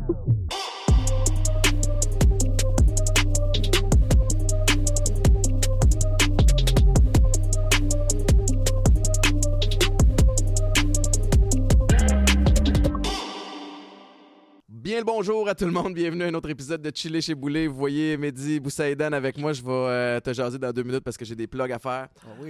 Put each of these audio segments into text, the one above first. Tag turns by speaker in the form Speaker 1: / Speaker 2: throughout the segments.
Speaker 1: Oh. Bonjour à tout le monde, bienvenue à un autre épisode de Chiller chez Boulet. Vous voyez Mehdi Boussaïdan avec moi, je vais euh, te jaser dans deux minutes parce que j'ai des plugs à faire.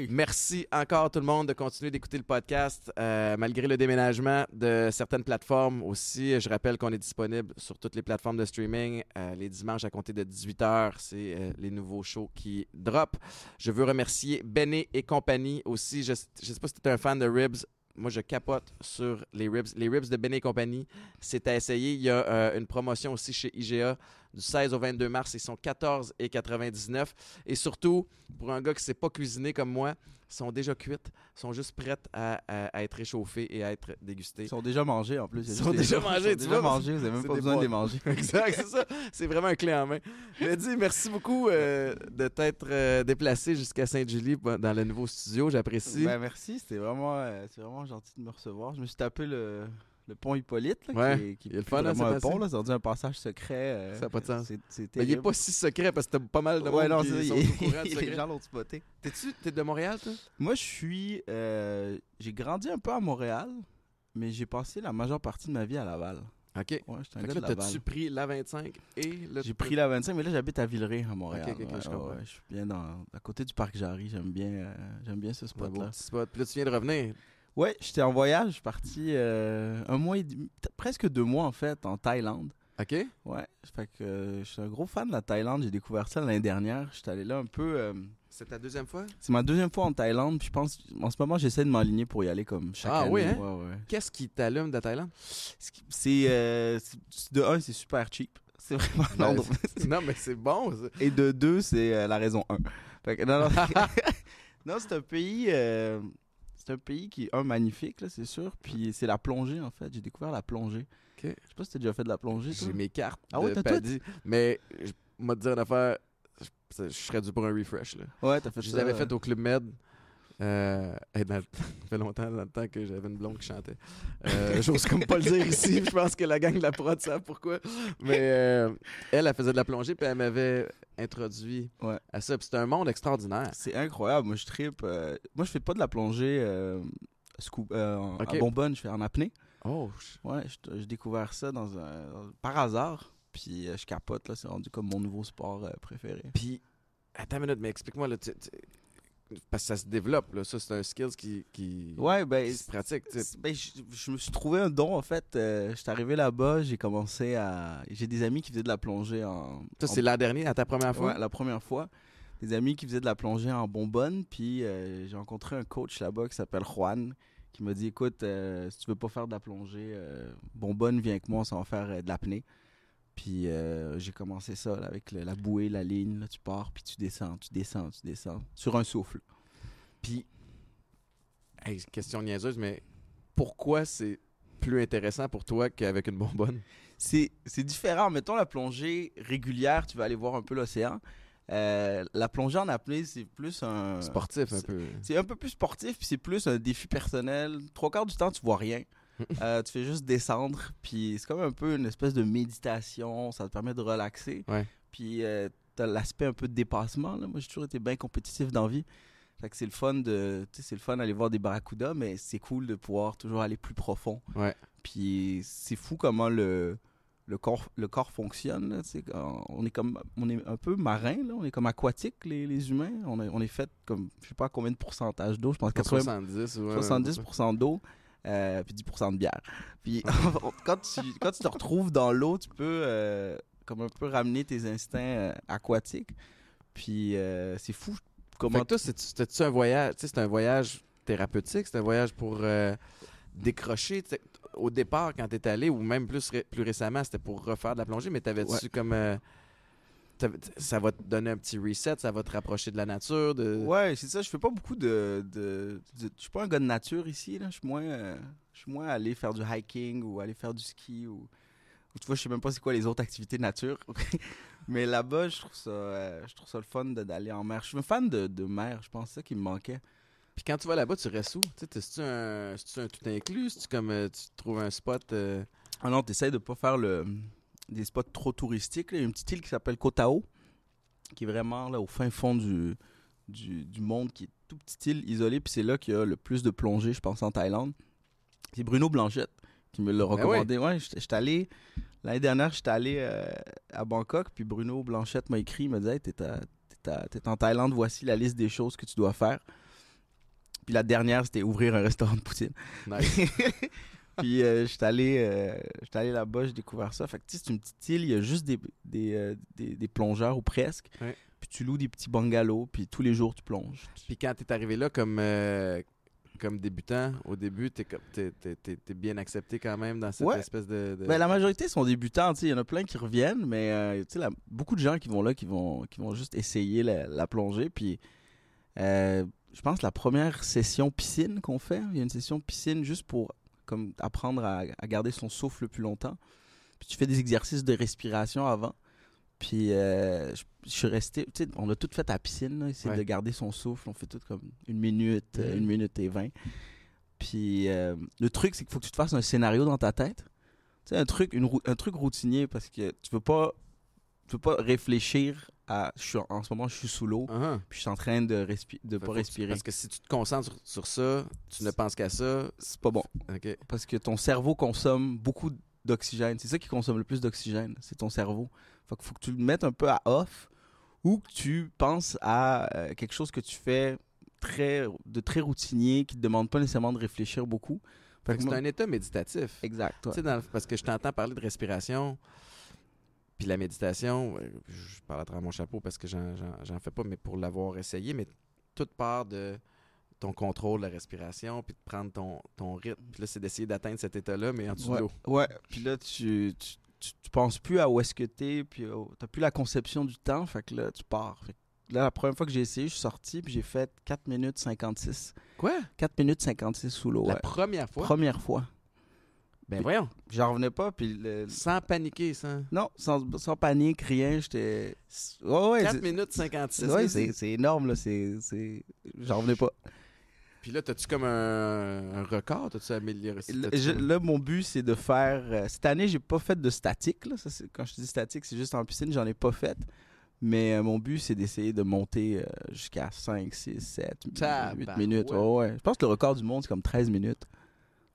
Speaker 1: Merci encore tout le monde de continuer d'écouter le podcast euh, malgré le déménagement de certaines plateformes aussi. Je rappelle qu'on est disponible sur toutes les plateformes de streaming euh, les dimanches à compter de 18h. C'est les nouveaux shows qui drop. Je veux remercier Benet et compagnie aussi. Je, je sais pas si tu es un fan de Ribs. Moi, je capote sur les ribs. Les ribs de Benet et compagnie, c'est à essayer. Il y a euh, une promotion aussi chez IGA du 16 au 22 mars. Ils sont 14,99. Et surtout, pour un gars qui ne sait pas cuisiner comme moi, sont déjà cuites, sont juste prêtes à, à- à être réchauffées et à être dégustées.
Speaker 2: Ils sont déjà mangés en plus.
Speaker 1: Ils sont déjà
Speaker 2: ils sont déjà
Speaker 1: vois,
Speaker 2: mangés, vous n'avez même pas besoin de les manger.
Speaker 1: Exact, c'est ça. C'est vraiment un clé en main. Mehdi, merci beaucoup euh, de t'être euh, déplacé jusqu'à Sainte-Julie dans le nouveau studio. J'apprécie.
Speaker 2: Ben, merci, c'était vraiment, euh, c'est vraiment gentil de me recevoir. Je me suis tapé le, le pont Hippolyte, là,
Speaker 1: Ouais,
Speaker 2: qui, est- qui
Speaker 1: il est
Speaker 2: est
Speaker 1: le fun, hein,
Speaker 2: vraiment un pont, là, c'est rendu un passage secret. euh,
Speaker 1: Ça a pas de sens.
Speaker 2: C'est,
Speaker 1: Mais il n'est pas si secret parce que t'as pas mal de
Speaker 2: Ouais,
Speaker 1: monde
Speaker 2: non,
Speaker 1: qui
Speaker 2: c'est
Speaker 1: sont
Speaker 2: ça,
Speaker 1: au
Speaker 2: les gens l'ont spoté.
Speaker 1: T'es-tu t'es de Montréal, toi?
Speaker 2: Moi, je suis, euh, j'ai grandi un peu à Montréal, mais j'ai passé la majeure partie de ma vie à Laval.
Speaker 1: OK.
Speaker 2: Ouais, j'étais un
Speaker 1: Fait
Speaker 2: gars
Speaker 1: que
Speaker 2: de
Speaker 1: là,
Speaker 2: Laval.
Speaker 1: t'as-tu pris la 25 et le...
Speaker 2: J'ai pris la 25, mais là j'habite à Villeray, à Montréal.
Speaker 1: Ok, ok, ok,
Speaker 2: Ouais,
Speaker 1: je
Speaker 2: ouais,
Speaker 1: comprends.
Speaker 2: ouais, je suis bien dans, à côté du parc Jarry. J'aime bien, euh, j'aime bien ce
Speaker 1: un
Speaker 2: spot
Speaker 1: beau
Speaker 2: là.
Speaker 1: petit spot. Puis là, tu viens de revenir.
Speaker 2: Ouais, j'étais en voyage, je suis parti euh, un mois et demi, presque deux mois en fait, en Thaïlande.
Speaker 1: OK?
Speaker 2: Ouais, fait que euh, je suis un gros fan de la Thaïlande. J'ai découvert ça l'année dernière. J'étais allé là un peu. euh,
Speaker 1: C'est ta deuxième fois?
Speaker 2: c'est ma deuxième fois en Thaïlande. Puis je pense, en ce moment, j'essaie de m'aligner pour y aller comme chaque
Speaker 1: Ah
Speaker 2: année.
Speaker 1: oui, hein?
Speaker 2: Ouais, ouais.
Speaker 1: Qu'est-ce qui t'allume de Thaïlande?
Speaker 2: Ce qui- C'est euh, de un, c'est super cheap. C'est vraiment
Speaker 1: Ben,
Speaker 2: l'endroit.
Speaker 1: non, mais c'est bon. ça.
Speaker 2: Et de deux, c'est la raison 1. Fait que, non, non, non, c'est un pays. C'est un pays qui est un magnifique, là, c'est sûr. Puis c'est la plongée, en fait. J'ai découvert la plongée.
Speaker 1: Ok.
Speaker 2: Je sais pas si t'as déjà fait de la plongée.
Speaker 1: J'ai mes cartes
Speaker 2: Ah ouais, t'as tout?
Speaker 1: Mais, je te dire une affaire, je, je serais dû pour un refresh, là.
Speaker 2: Ouais, t'as fait
Speaker 1: Je
Speaker 2: ça.
Speaker 1: les avais
Speaker 2: euh,
Speaker 1: faites au Club Med. Euh, le temps- ça fait longtemps dans le temps que j'avais une blonde qui chantait. Euh, J'ose comme pas le dire ici. Je pense que la gang de la prod savent pourquoi. Mais euh, elle, elle faisait de la plongée puis elle m'avait introduit
Speaker 2: Ouais.
Speaker 1: à ça. C'était un monde extraordinaire.
Speaker 2: C'est incroyable. Moi, je tripe. Moi, je fais pas de la plongée scoop- euh, en,
Speaker 1: Ok.
Speaker 2: à Bonbonne, je fais en apnée.
Speaker 1: Oh,
Speaker 2: Ouais, j'ai découvert ça dans un, par hasard. Puis je capote, là. C'est rendu comme mon nouveau sport préféré.
Speaker 1: Puis, attends une minute, mais explique-moi. Là, tu- tu- parce que ça se développe. Là. Ça, c'est un skill qui, qui,
Speaker 2: Ouais, ben.
Speaker 1: qui se pratique.
Speaker 2: Ben, je, je me suis trouvé un don en fait. Euh, J'étais arrivé là-bas, j'ai commencé à. J'ai des amis qui faisaient de la plongée en.
Speaker 1: Ça,
Speaker 2: en-
Speaker 1: c'est l'an dernier, à ta première fois?
Speaker 2: Ouais, la première fois. Des amis qui faisaient de la plongée en bonbonne. Puis euh, j'ai rencontré un coach là-bas qui s'appelle Juan qui m'a dit écoute, euh, si tu veux pas faire de la plongée, bonbonne, viens avec moi, on va faire de l'apnée. Puis euh, j'ai commencé ça là, avec le- la bouée, la ligne. Là, tu pars, puis tu descends, tu descends, tu descends. Sur un souffle.
Speaker 1: Puis, hey, question niaiseuse, mais pourquoi c'est plus intéressant pour toi qu'avec une bonbonne?
Speaker 2: c'est c'est différent. Mettons la plongée régulière, tu vas aller voir un peu l'océan. Euh, la plongée en apnée, c'est plus un.
Speaker 1: Sportif, un
Speaker 2: c'est-
Speaker 1: peu.
Speaker 2: C'est un peu plus sportif, puis c'est plus un défi personnel. Trois quarts du temps, tu vois rien. Euh, tu fais juste descendre, puis c'est comme un peu une espèce de méditation. Ça te permet de relaxer.
Speaker 1: Ouais.
Speaker 2: Puis euh, t'as l'aspect un peu de dépassement. Là. Moi, j'ai toujours été bien compétitif dans la vie. Fait que c'est le fun de, tu c'est le fun d'aller voir des barracudas, mais c'est cool de pouvoir toujours aller plus profond.
Speaker 1: Ouais.
Speaker 2: Puis c'est fou comment le, le corps, le corps fonctionne. là, tu on est comme, on est un peu marin, là, on est comme aquatique les, les humains. On est, on est fait comme, je sais pas combien de pourcentage d'eau. Je pense 80,
Speaker 1: 70 ou
Speaker 2: 70% d'eau. Euh, puis 10% de bière. Puis quand, tu, quand tu te retrouves dans l'eau, tu peux euh, comme un peu ramener tes instincts euh, aquatiques. Puis c'est fou
Speaker 1: Fait
Speaker 2: comment
Speaker 1: que toi, c'était-tu un voyage, tu sais, c'est un voyage thérapeutique, c'est un voyage pour décrocher. Au départ, quand t'es allé, ou même plus, ré- plus récemment, c'était pour refaire de la plongée, mais t'avais-tu
Speaker 2: Ouais.
Speaker 1: comme... ça va te donner un petit reset, ça va te rapprocher de la nature, de...
Speaker 2: Ouais, c'est ça. Je fais pas beaucoup de. de, de- je suis pas un gars de nature ici. Là. Je suis moins. euh, je suis moins allé faire du hiking ou aller faire du ski ou. ou tu vois, je sais même pas c'est quoi les autres activités de nature. Mais là-bas, je trouve ça, euh, je trouve ça le fun d'aller en mer. Je suis un fan de, de mer. Je pense que c'est ça qui me manquait.
Speaker 1: Puis quand tu vas là-bas, tu restes où? Tu sais, un, un tout inclus? C'est-tu comme euh, tu trouves un spot... euh,
Speaker 2: Ah non, t'essayes de pas faire le. Des spots trop touristiques. Il y a une petite île qui s'appelle Kotao, qui est vraiment là, au fin fond du, du, du monde, qui est tout petite île isolée. Puis c'est là qu'il y a le plus de plongée, je pense, en Thaïlande. C'est Bruno Blanchette qui me l'a
Speaker 1: Ben
Speaker 2: recommandé. Ouais, j'étais allé. L'année dernière, j'étais allé euh, à Bangkok, puis Bruno Blanchette m'a écrit, il m'a dit hey, t'es en Thaïlande, voici la liste des choses que tu dois faire. Puis la dernière, c'était ouvrir un restaurant de poutine.
Speaker 1: Nice.
Speaker 2: Puis euh, j'étais allé, euh, allé là-bas, j'ai découvert ça. Fait que tu sais, c'est une petite île, il y a juste des, des, euh, des, des plongeurs ou presque.
Speaker 1: Ouais.
Speaker 2: Puis tu loues des petits bungalows, puis tous les jours tu plonges.
Speaker 1: Puis quand t'es arrivé là comme, euh, comme débutant, au début, t'es t'es bien accepté quand même dans cette
Speaker 2: Ouais.
Speaker 1: espèce de. de-
Speaker 2: Ben, la majorité sont débutants, tu sais, il y en a plein qui reviennent, mais euh, tu sais, la- beaucoup de gens qui vont là, qui vont, qui vont juste essayer la, la plongée. Puis je pense la première session piscine qu'on fait, il y a une session piscine juste pour comme apprendre à, à garder son souffle le plus longtemps. Puis tu fais des exercices de respiration avant. Puis euh, je, je suis resté, tu sais, on a tout fait à la piscine, là, essayer
Speaker 1: Ouais.
Speaker 2: de garder son souffle. On fait tout comme une minute, euh, une minute et vingt. Puis euh, le truc, c'est qu'il faut que tu te fasses un scénario dans ta tête. Tu sais, un truc, une un truc routinier parce que tu veux pas, tu veux pas réfléchir à, je suis en, ce moment, je suis sous l'eau,
Speaker 1: Uh-huh.
Speaker 2: puis je suis en train de,
Speaker 1: Fait
Speaker 2: pas respirer.
Speaker 1: Parce que si tu te concentres sur, sur ça, tu ne penses qu'à ça.
Speaker 2: C'est pas bon. Parce que ton cerveau consomme beaucoup d'oxygène. C'est ça qui consomme le plus d'oxygène, c'est ton cerveau. Fait qu'il faut que tu le mettes un peu à off ou que tu penses à euh, quelque chose que tu fais très, de très routinier qui te demande pas nécessairement de réfléchir beaucoup.
Speaker 1: C'est un état méditatif.
Speaker 2: Exact. ouais.
Speaker 1: Dans parce que je t'entends parler de respiration, puis la méditation, je parle à travers mon chapeau parce que j'en- fais pas, mais pour l'avoir essayé, mais toute part de ton contrôle de la respiration, puis de prendre ton, ton rythme. Puis là, c'est d'essayer d'atteindre cet état-là, mais en dessous de l'eau.
Speaker 2: ouais. Puis là, tu, tu, tu, tu penses plus à où est-ce que t'es, puis euh, t'as plus la conception du temps, fait que là, tu pars. Fait que là, la première fois que j'ai essayé, je suis sorti, puis j'ai fait 4 minutes 56.
Speaker 1: Quoi?
Speaker 2: 4 minutes 56 sous l'eau,
Speaker 1: La
Speaker 2: ouais.
Speaker 1: première fois?
Speaker 2: Première fois.
Speaker 1: Ben voyons,
Speaker 2: J'en revenais pas, puis le-
Speaker 1: sans paniquer, sans...
Speaker 2: Non, sans, sans panique, rien, j'étais... Ouais, ouais,
Speaker 1: 4
Speaker 2: c'est-
Speaker 1: minutes 56
Speaker 2: ouais,
Speaker 1: minutes.
Speaker 2: c'est énorme, là, c'est... J'en revenais pas.
Speaker 1: Puis là, t'as-tu comme un, un record? T'as-tu amélioré?
Speaker 2: Là, je- là, mon but, c'est de faire... euh, cette année, j'ai pas fait de statique, là. Ça, c'est- quand je dis statique, c'est juste en piscine, j'en ai pas fait. Mais euh, mon but, c'est d'essayer de monter euh, jusqu'à 5, 6, 7, 8
Speaker 1: Tabarouette.
Speaker 2: minutes. Ouais, ouais. Je pense que le record du monde, c'est comme 13 minutes.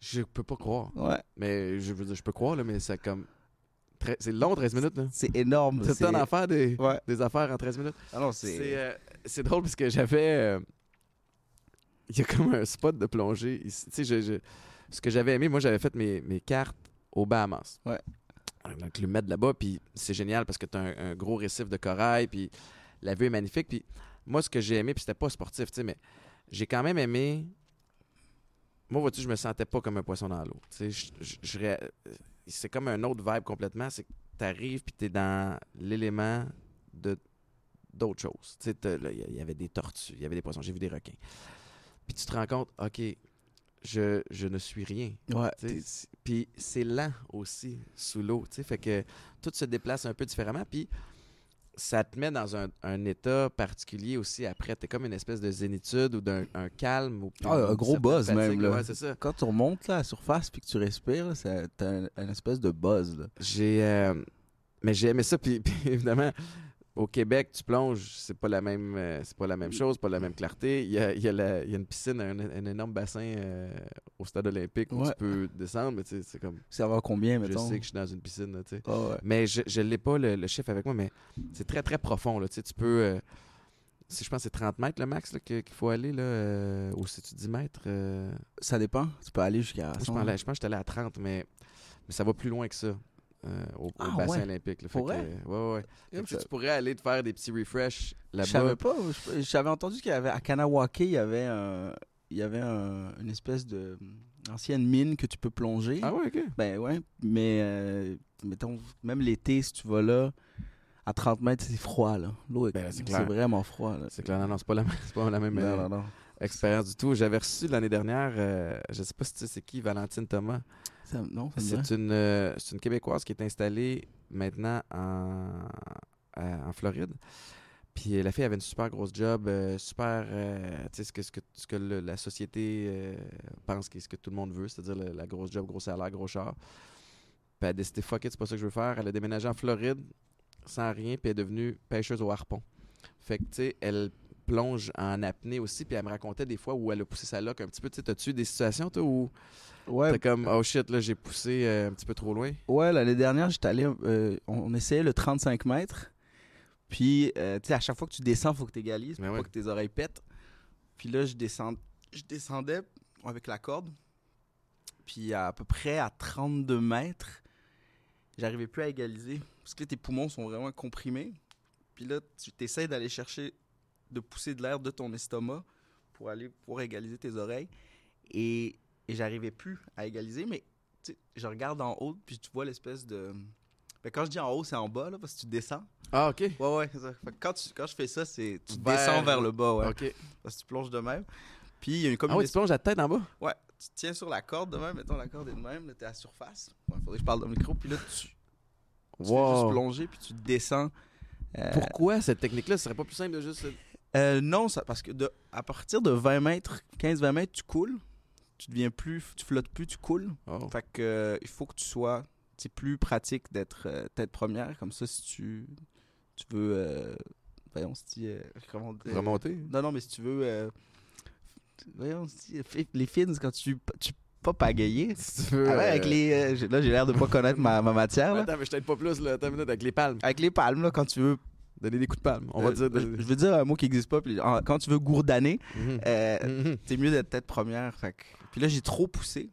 Speaker 1: Je peux pas croire.
Speaker 2: Ouais,
Speaker 1: Mais je veux dire, je peux croire, là, mais c'est comme... C'est long, 13 minutes, là.
Speaker 2: c'est énorme.
Speaker 1: C'est d'en faire des,
Speaker 2: Ouais.
Speaker 1: des affaires en 13 minutes.
Speaker 2: Ah non,
Speaker 1: C'est
Speaker 2: c'est...
Speaker 1: euh, c'est drôle parce que j'avais. euh, Il y a comme un spot de plongée ici. Tu sais, je- je- ce que j'avais aimé, moi, j'avais fait mes, mes cartes aux Bahamas.
Speaker 2: Ouais.
Speaker 1: Donc, le mettre là-bas, puis c'est génial parce que tu as un, un gros récif de corail, puis la vue est magnifique. Puis moi, ce que j'ai aimé, puis c'était pas sportif, tu sais, mais j'ai quand même aimé. Moi, vois-tu, je me sentais pas comme un poisson dans l'eau. C'est comme un autre vibe complètement. C'est que tu arrives, puis tu es dans l'élément de d'autres choses. Il y- avait des tortues, il y avait des poissons, j'ai vu des requins. Puis tu te rends compte, OK, je, je ne suis rien.
Speaker 2: Ouais,
Speaker 1: Puis c'est lent aussi sous l'eau. Fait que tout se déplace un peu différemment. Puis ça te met dans un, un état particulier aussi après. T'es comme une espèce de zénitude ou d'un un calme. Ou
Speaker 2: Ah, un
Speaker 1: une
Speaker 2: gros buzz
Speaker 1: fatigue,
Speaker 2: même, là.
Speaker 1: Ouais, ça.
Speaker 2: Quand tu remontes là, à la surface puis que tu respires, t'as un, un espèce de buzz.
Speaker 1: J'ai. euh, mais j'ai aimé ça. Puis, puis évidemment, au Québec, tu plonges, c'est pas la même, euh, c'est pas la même chose, pas la même clarté. Il y a, il y a la- il y a une piscine, un, un énorme bassin euh, au stade olympique où
Speaker 2: Ouais.
Speaker 1: tu peux descendre, mais tu sais, c'est comme.
Speaker 2: Ça va combien,
Speaker 1: Je
Speaker 2: mettons?
Speaker 1: sais que je suis dans une piscine, là, tu sais.
Speaker 2: Ah ouais.
Speaker 1: Mais je je l'ai pas le, le chiffre avec moi, mais c'est très très profond. Là. Tu, sais, tu peux. euh, si je pense que c'est 30 mètres le max qu'il faut aller, là, euh, ou si tu 10 mètres. euh,
Speaker 2: Ça dépend. Tu peux aller jusqu'à
Speaker 1: je,
Speaker 2: 100.
Speaker 1: pense, je pense que j'étais allé à 30, mais, mais ça va plus loin que ça. Euh, au, au
Speaker 2: Ah,
Speaker 1: bassin
Speaker 2: ouais.
Speaker 1: olympique. là. Fait que, euh, ouais, ouais, que, tu
Speaker 2: Je
Speaker 1: pourrais aller te faire des petits refresh
Speaker 2: je
Speaker 1: là-bas.
Speaker 2: savais pas. je- J'avais entendu qu'il y avait à Kanawake, il y avait, un, il y avait un- une espèce de ancienne mine que tu peux plonger.
Speaker 1: Ah ouais, ok.
Speaker 2: Ben ouais. Mais euh, mettons, même l'été, si tu vas là, à 30 mètres, c'est froid là. L'eau est,
Speaker 1: Ben, c'est
Speaker 2: vraiment froid là.
Speaker 1: C'est clair, non, non, c'est pas la même, c'est pas la même euh,
Speaker 2: Non, non, non.
Speaker 1: expérience du tout. J'avais reçu l'année dernière, je sais pas si tu sais c'est qui, Valentine Thomas.
Speaker 2: Ça, non, ça.
Speaker 1: C'est une, euh, c'est une Québécoise qui est installée maintenant en, à- en Floride. Puis euh, la fille avait une super grosse job, euh, super, euh, tu sais, ce que, ce que, ce que le- la société euh, pense que ce que tout le monde veut, c'est-à-dire le- la grosse job, gros salaire, gros char. elle a décidé, fuck it, c'est pas ça que je veux faire. Elle a déménagé en Floride sans rien, puis elle est devenue pêcheuse au harpon. Fait que, tu sais, elle plonge en apnée aussi, puis elle me racontait des fois où elle a poussé sa loque un petit peu. Tu sais, eu des situations, toi, où
Speaker 2: Ouais,
Speaker 1: t'es comme, oh shit, là, j'ai poussé euh, un petit peu trop loin?
Speaker 2: ouais l'année dernière, j'étais allé. euh, on, essayait le 35 mètres. Puis, euh, tu sais, à chaque fois que tu descends, il faut que tu égalises pour pas
Speaker 1: ouais.
Speaker 2: que tes oreilles pètent. Puis là, je, descend... je descendais avec la corde. Puis, à, peu près à 32 mètres, j'arrivais plus à égaliser. Parce que là, tes poumons sont vraiment comprimés. Puis là, tu essaies d'aller chercher, de pousser de l'air de ton estomac pour aller pour égaliser tes oreilles. Et, et j'arrivais plus à égaliser, mais je regarde en haut, puis tu vois l'espèce de. Ben, quand je dis en haut, c'est en bas, là, parce que tu descends.
Speaker 1: Ah, OK.
Speaker 2: Ouais, ouais, ça. Quand, tu- quand je fais ça, c'est tu
Speaker 1: Vers-
Speaker 2: descends vers le bas, ouais.
Speaker 1: OK.
Speaker 2: Parce que tu plonges de même. Puis il y a une
Speaker 1: Ah ouais, tu plonges la tête en bas?
Speaker 2: Ouais, tu tiens sur la corde de même, mettons la corde est de même, là, t'es à la surface. Il faudrait que je parle dans le micro, puis là, tu, tu fais juste
Speaker 1: Wow.
Speaker 2: plonger, puis tu descends. Euh,
Speaker 1: Pourquoi cette technique-là? Ce serait pas plus simple de juste.
Speaker 2: Euh, non, ça, parce que de, à partir de 20 mètres, 15-20 mètres, tu coules. Tu deviens plus, tu flottes plus, tu coules.
Speaker 1: Oh.
Speaker 2: Fait que euh, il faut que tu sois, c'est plus pratique d'être euh, tête première, comme ça si tu, tu veux, euh, voyons, si, comment dire-
Speaker 1: Remonter?
Speaker 2: Non, non, mais si tu veux, voyons, si, les fins quand tu, tu pas pagayer.
Speaker 1: Si tu veux.
Speaker 2: Ah ouais, avec les, euh, là, j'ai l'air de pas connaître ma, ma matière. là.
Speaker 1: Attends, mais je t'aide pas plus, là. Attends une minute, avec les palmes.
Speaker 2: Avec les palmes, là, quand tu veux.
Speaker 1: Donner des coups de palme. On va
Speaker 2: euh,
Speaker 1: dire.
Speaker 2: je je veux dire un mot qui n'existe pas. Puis, en- quand tu veux gourdaner,
Speaker 1: Mhm.
Speaker 2: euh,
Speaker 1: Mhm.
Speaker 2: c'est mieux d'être tête première. Fait que- Puis là, j'ai trop poussé.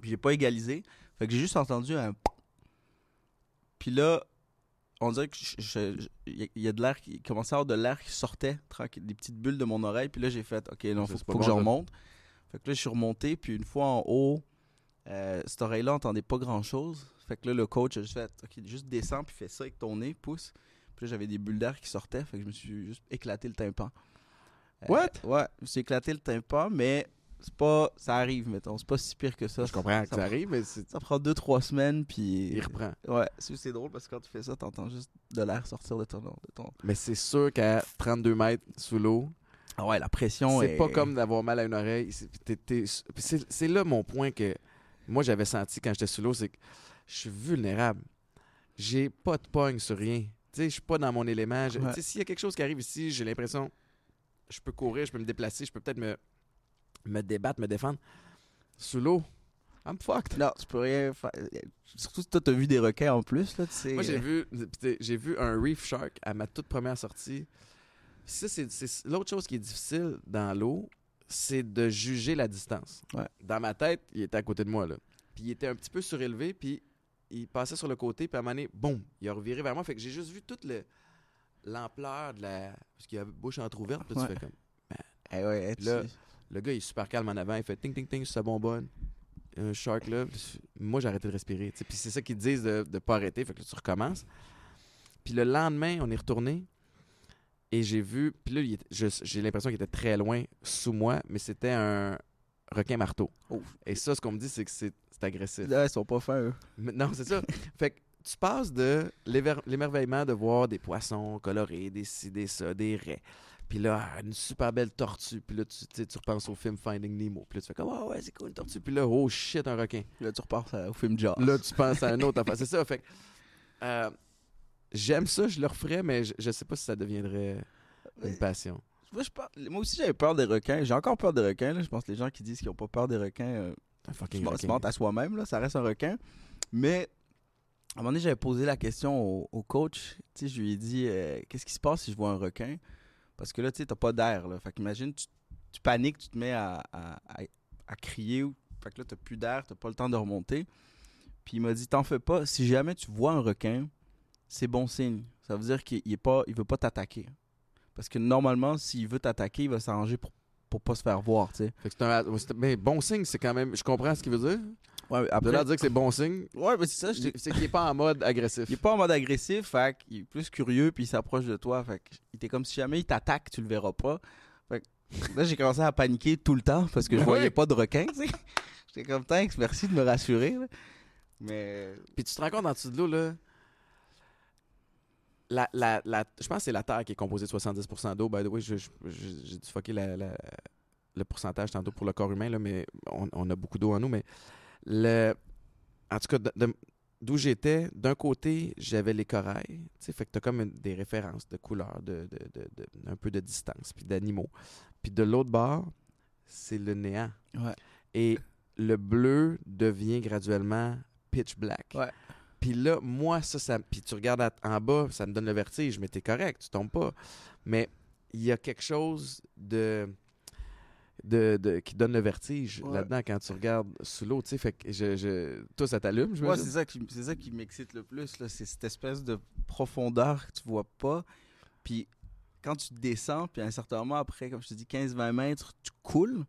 Speaker 2: Puis j'ai pas égalisé. Fait que j'ai juste entendu un. Puis là, on dirait que je- je- je- il y a- il y a de l'air qui il commençait à avoir de l'air qui sortait, tranquille, des petites bulles de mon oreille. Puis là, j'ai fait, OK, non,
Speaker 1: Ça,
Speaker 2: faut,
Speaker 1: c'est pas
Speaker 2: faut
Speaker 1: bon,
Speaker 2: que je
Speaker 1: ça.
Speaker 2: remonte. Fait que là, je suis remonté. Puis une fois en haut, euh, cette oreille-là entendait pas grand-chose. Fait que là, le coach a juste fait, OK, juste descends, puis fais ça avec ton nez, pousse. Puis j'avais des bulles d'air qui sortaient. Fait que je me suis juste éclaté le tympan. Euh,
Speaker 1: What?
Speaker 2: Ouais, je me suis éclaté le tympan, mais c'est pas. Ça arrive, mettons. C'est pas si pire que ça.
Speaker 1: Je comprends que
Speaker 2: ça
Speaker 1: ça arrive, mais c'est-
Speaker 2: Ça prend 2-3 semaines, puis.
Speaker 1: il reprend.
Speaker 2: Ouais, c'est c'est drôle parce que quand tu fais ça, t'entends juste de l'air sortir de ton. De ton...
Speaker 1: Mais c'est sûr qu'à 32 mètres sous l'eau,
Speaker 2: Ah ouais, la pression
Speaker 1: c'est
Speaker 2: est.
Speaker 1: pas comme d'avoir mal à une oreille. C'est là mon point que moi j'avais senti quand j'étais sous l'eau, c'est que je suis vulnérable. J'ai pas de pogne sur rien. Tu sais, je suis pas dans mon élément.
Speaker 2: Ouais.
Speaker 1: S'il y a quelque chose qui arrive ici, j'ai l'impression je peux courir, je peux me déplacer, je peux peut-être me, me débattre, me défendre. Sous l'eau, I'm fucked.
Speaker 2: Non, tu peux rien faire. Surtout si toi, t'as vu des requins en plus, là.
Speaker 1: Moi, j'ai vu, pis t'sais, j'ai vu un reef shark à ma toute première sortie. Ça, c'est- l'autre chose qui est difficile dans l'eau, c'est de juger la distance.
Speaker 2: Ouais.
Speaker 1: Dans ma tête, il était à côté de moi, là. Puis il était un petit peu surélevé, puis il passait sur le côté, puis à un moment donné, boum, il a reviré vers moi. Fait que j'ai juste vu toute le, l'ampleur de la... Parce qu'il y avait bouche entrouverte, puis
Speaker 2: Ouais.
Speaker 1: tu fais comme...
Speaker 2: Eh ouais,
Speaker 1: Puis là,
Speaker 2: tu-
Speaker 1: Le gars, il est super calme en avant. Il fait ting ting ting sur sa bonbonne. Un shark là. Moi, j'ai arrêté de respirer. Puis c'est ça qu'ils disent de ne pas arrêter. Fait que là, tu recommences. Puis le lendemain, on est retourné. Et j'ai vu. Puis là, j'ai l'impression qu'il était très loin sous moi. Mais c'était un requin marteau.
Speaker 2: Oh.
Speaker 1: Et ça, ce qu'on me dit, c'est que c'est c'est agressif.
Speaker 2: Là, ils sont pas fins, eux.
Speaker 1: Mais Non, c'est ça. fait que tu passes de l'émerveillement de voir des poissons colorés, des ci, des ça, des raies. Puis là, une super belle tortue. Puis là, tu, tu repenses au film Finding Nemo. Puis là, tu fais comme, oh ouais, c'est cool une tortue. Puis là, oh shit, un requin.
Speaker 2: Là, tu repars ça- au film Jaws.
Speaker 1: Là, tu penses à un autre affaire. C'est ça. Fait que, euh, j'aime ça, je le referais, mais je, je sais pas si ça deviendrait une passion.
Speaker 2: Moi, je par- Moi aussi, j'avais peur des requins. J'ai encore peur des requins. Là. Je pense que les gens qui disent qu'ils ont pas peur des requins, euh,
Speaker 1: Un
Speaker 2: se
Speaker 1: fucking
Speaker 2: se
Speaker 1: requin.
Speaker 2: mentent à soi-même. Là. Ça reste un requin. Mais à un moment donné, j'avais posé la question au, au coach. Tu sais, je lui ai dit euh, Qu'est-ce qui se passe si je vois un requin? Parce que là, tu sais, t'as pas d'air. là. Fait qu'imagine, tu, tu paniques, tu te mets à, à, à- à crier. Fait que là, t'as plus d'air, t'as pas le temps de remonter. Puis il m'a dit T'en fais pas. Si jamais tu vois un requin, c'est bon signe. Ça veut dire qu'il pas, il veut pas t'attaquer. Parce que normalement, s'il veut t'attaquer, il va s'arranger pour, pour pas se faire voir, tu sais.
Speaker 1: Fait que c'est un- mais bon signe, c'est quand même. Je comprends ce qu'il veut dire.
Speaker 2: Ouais, mais
Speaker 1: De là à dire que c'est bon signe,
Speaker 2: ouais, mais c'est ça, je
Speaker 1: c'est qu'il est pas en mode agressif.
Speaker 2: Il est pas en mode agressif, fait qu'il est plus curieux puis il s'approche de toi. Fait qu'il était comme si jamais il t'attaque, tu le verras pas. Fait que là, j'ai commencé à paniquer tout le temps parce que je voyais pas de requin, tu sais. J'étais comme, thanks, merci de me rassurer. là. Mais
Speaker 1: Puis tu te rends compte en dessous de l'eau, là. La, la, la- je pense que c'est la Terre qui est composée de 70% d'eau. By the way, j'ai dû fucker le pourcentage tantôt pour le corps humain, là, mais on, on a beaucoup d'eau en nous. Mais le, en tout cas, d'où j'étais, d'un côté, j'avais les corails, tu sais, fait que t'as comme des références de couleurs, de, de, de, un peu de distance, puis d'animaux. Puis de l'autre bord, c'est le néant. Et le bleu devient graduellement pitch black.
Speaker 2: Ouais.
Speaker 1: Puis là, moi, ça, ça puis tu regardes en bas, ça me donne le vertige, mais t'es correct, tu tombes pas. Mais il y a quelque chose de de, qui donne le vertige là-dedans quand tu regardes sous l'eau. Tu sais, fait que je, je, toi, ça t'allume, je
Speaker 2: ouais, c'est ça qui, c'est ça qui m'excite le plus. C'est cette espèce de profondeur que tu vois pas. Puis quand tu descends, puis à un certain moment, après, comme je te dis, 15-20 mètres, tu coules.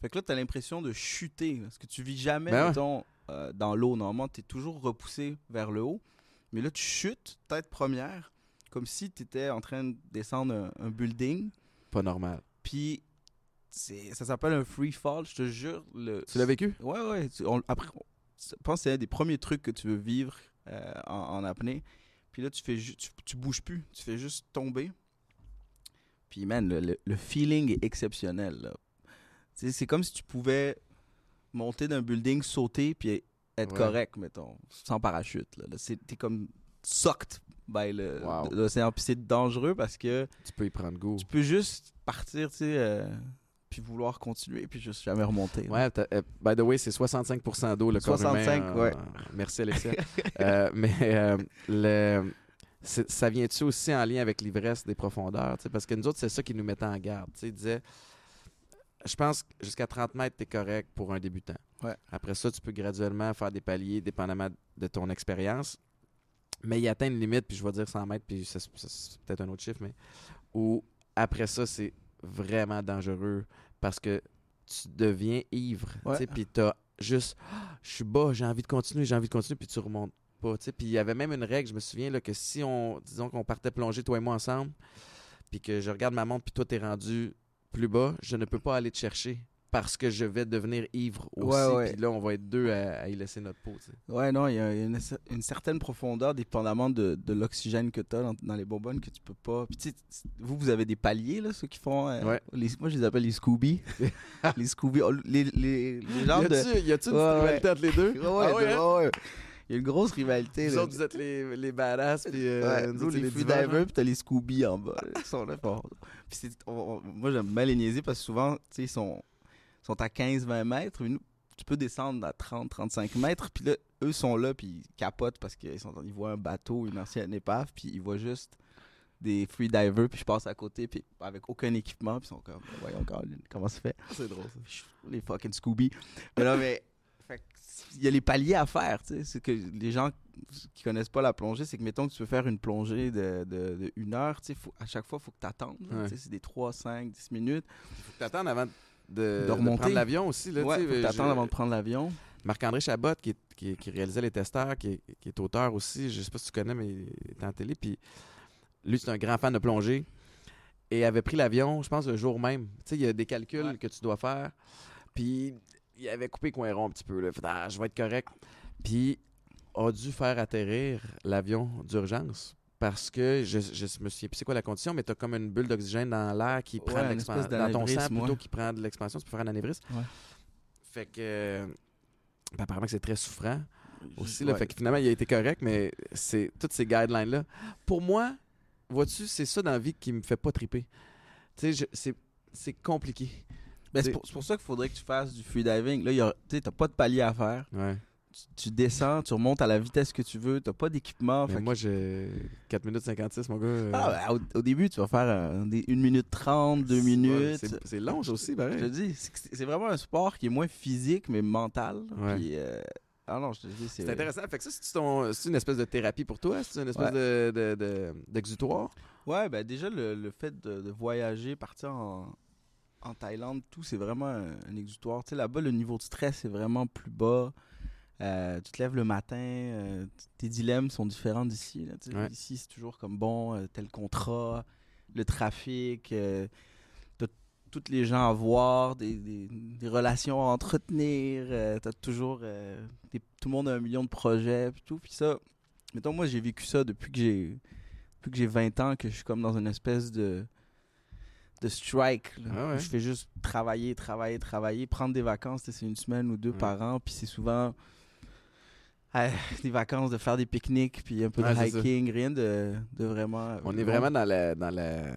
Speaker 2: Fait que là, tu as l'impression de chuter. Parce que tu vis jamais, ben euh, dans l'eau. Normalement, tu es toujours repoussé vers le haut. Mais là, tu chutes, tête première, comme si tu étais en train de descendre un, un building.
Speaker 1: Pas normal.
Speaker 2: Puis ça s'appelle un free fall, je te jure. Le,
Speaker 1: tu l'as vécu?
Speaker 2: Ouais, ouais. après, je pense que c'est un des premiers trucs que tu veux vivre euh, en, apnée. Puis là, tu fais tu, tu, bouges plus, tu fais juste tomber. Puis, man, le, le, feeling est exceptionnel. C'est comme si tu pouvais monter d'un building, sauter, puis être correct, mettons, sans parachute. T'es comme sucked by l'océan. Puis c'est dangereux parce que.
Speaker 1: Tu peux y prendre goût.
Speaker 2: Tu peux juste partir, tu sais. Euh, puis vouloir continuer, puis juste jamais remonter.
Speaker 1: Ouais, euh, by the way, c'est 65% d'eau le
Speaker 2: 65, corps
Speaker 1: ouais. merci Alexia. Euh, mais le, ça vient-tu aussi en lien avec l'ivresse des profondeurs? Parce que nous autres, c'est ça qui nous mettait en garde. Il disait, je pense que jusqu'à 30 mètres, tu es correct pour un débutant.
Speaker 2: Ouais.
Speaker 1: Après ça, tu peux graduellement faire des paliers dépendamment de ton expérience. Mais il atteint une limite, puis je vais dire 100 mètres, puis c'est peut-être un autre chiffre, mais où après ça, c'est vraiment dangereux parce que tu deviens ivre. Puis tu as juste, je suis bas, j'ai envie de continuer, j'ai envie de continuer, puis tu remontes pas. Puis il y avait même une règle, je me souviens, là, que si on, disons qu'on partait plonger, toi et moi ensemble, puis que je regarde ma montre, puis toi, tu es rendu plus bas, je ne peux pas aller te chercher parce que je vais devenir ivre aussi. Puis là, on va être deux à, y laisser notre peau.
Speaker 2: Ouais, non, il y a une, certaine profondeur, dépendamment de, l'oxygène que tu as dans, les bonbonnes, que tu peux pas. Puis vous, vous avez des paliers, là, ceux qui font. Euh, les, moi, je les appelle les Scooby. les Scooby. Oh, les, les, les gens
Speaker 1: de. Y a-tu une rivalité entre les deux?
Speaker 2: Ouais, ah hein? ouais, Il y a une grosse rivalité.
Speaker 1: Vous autres, vous êtes les, les badass, puis euh,
Speaker 2: nous, les, les freedivers, puis t'as les Scooby en bas. Ils sont là. Puis moi, j'aime mal les niaiser parce que souvent, tu sais, ils sont sont à 15-20 mètres. tu peux descendre à 30-35 mètres. Puis là, eux sont là, puis ils capotent parce qu'ils ils voient un bateau, une ancienne épave, puis ils voient juste des freedivers, puis je passe à côté, puis avec aucun équipement, puis ils sont comme, voyons comment ça se fait?
Speaker 1: C'est drôle, ça.
Speaker 2: Les fucking Scooby. Mais là, mais. Il y a les paliers à faire, tu sais. C'est que les gens qui connaissent pas la plongée, c'est que mettons que tu veux faire une plongée de, de, une heure, tu sais, à chaque fois, il faut que tu attendes. C'est des 3, 5, 10 minutes.
Speaker 1: Il faut que tu attendes avant de, de, prendre l'avion aussi. Là,
Speaker 2: ouais, faut t'attendre avant de prendre l'avion.
Speaker 1: Marc-André Chabot, qui, qui, qui, réalisait les testeurs, qui, qui, est auteur aussi, je sais pas si tu connais, mais il est en télé. Puis lui, c'est un grand fan de plongée. Et avait pris l'avion, je pense, le jour même. Tu sais, il y a des calculs que tu dois faire. Puis il avait coupé coin rond un petit peu. Là. Ah, je vais être correct. Puis a dû faire atterrir l'avion d'urgence parce que je, je me souviens plus c'est quoi la condition, mais tu as comme une bulle d'oxygène dans l'air qui prend l'expansion. Dans ton sang plutôt qui prend de l'expansion, tu peux faire un anévrisme. Fait que. Ben, apparemment que c'est très souffrant aussi. Là, Fait que finalement, il a été correct, mais c'est toutes ces guidelines-là. Pour moi, vois-tu, c'est ça dans la vie qui me fait pas triper. Tu sais, c'est compliqué.
Speaker 2: Ben, c'est pour, pour, ça qu'il faudrait que tu fasses du freediving. Là, tu n'as pas de palier à faire.
Speaker 1: Ouais
Speaker 2: tu, descends, tu remontes à la vitesse que tu veux, tu n'as pas d'équipement.
Speaker 1: Moi, j'ai 4 minutes 56, mon gars. Euh.
Speaker 2: Ah, ben, au, début, tu vas faire 1 minute 30, 2 minutes.
Speaker 1: c'est long aussi, pareil.
Speaker 2: Je te dis, c'est vraiment un sport qui est moins physique, mais mental. Euh, ah non, je te dis,
Speaker 1: c'est... intéressant. Fait que ça, c'est une espèce de thérapie pour toi? C'est une espèce de, d'exutoire?
Speaker 2: ouais, ben déjà, le, fait de, voyager, partir en, en Thaïlande, tout, c'est vraiment un, un exutoire. Tu sais, là-bas, le niveau de stress est vraiment plus bas. Euh, tu te lèves le matin, euh, tes dilemmes sont différents d'ici. Ici, c'est toujours comme bon, euh, tel contrat, le trafic, toutes les gens à voir, des, relations à entretenir, t'as toujours. tout le monde a un million de projets, puis tout. Puis ça, mettons, moi, j'ai vécu ça depuis que j'ai depuis que j'ai 20 ans, que je suis comme dans une espèce de de strike.
Speaker 1: Ah
Speaker 2: je fais juste travailler, travailler, travailler, prendre des vacances, c'est une semaine ou deux par an, puis c'est souvent des vacances, de faire des pique-niques, puis un peu de hiking, rien de, de, vraiment.
Speaker 1: On est vraiment dans le, dans le,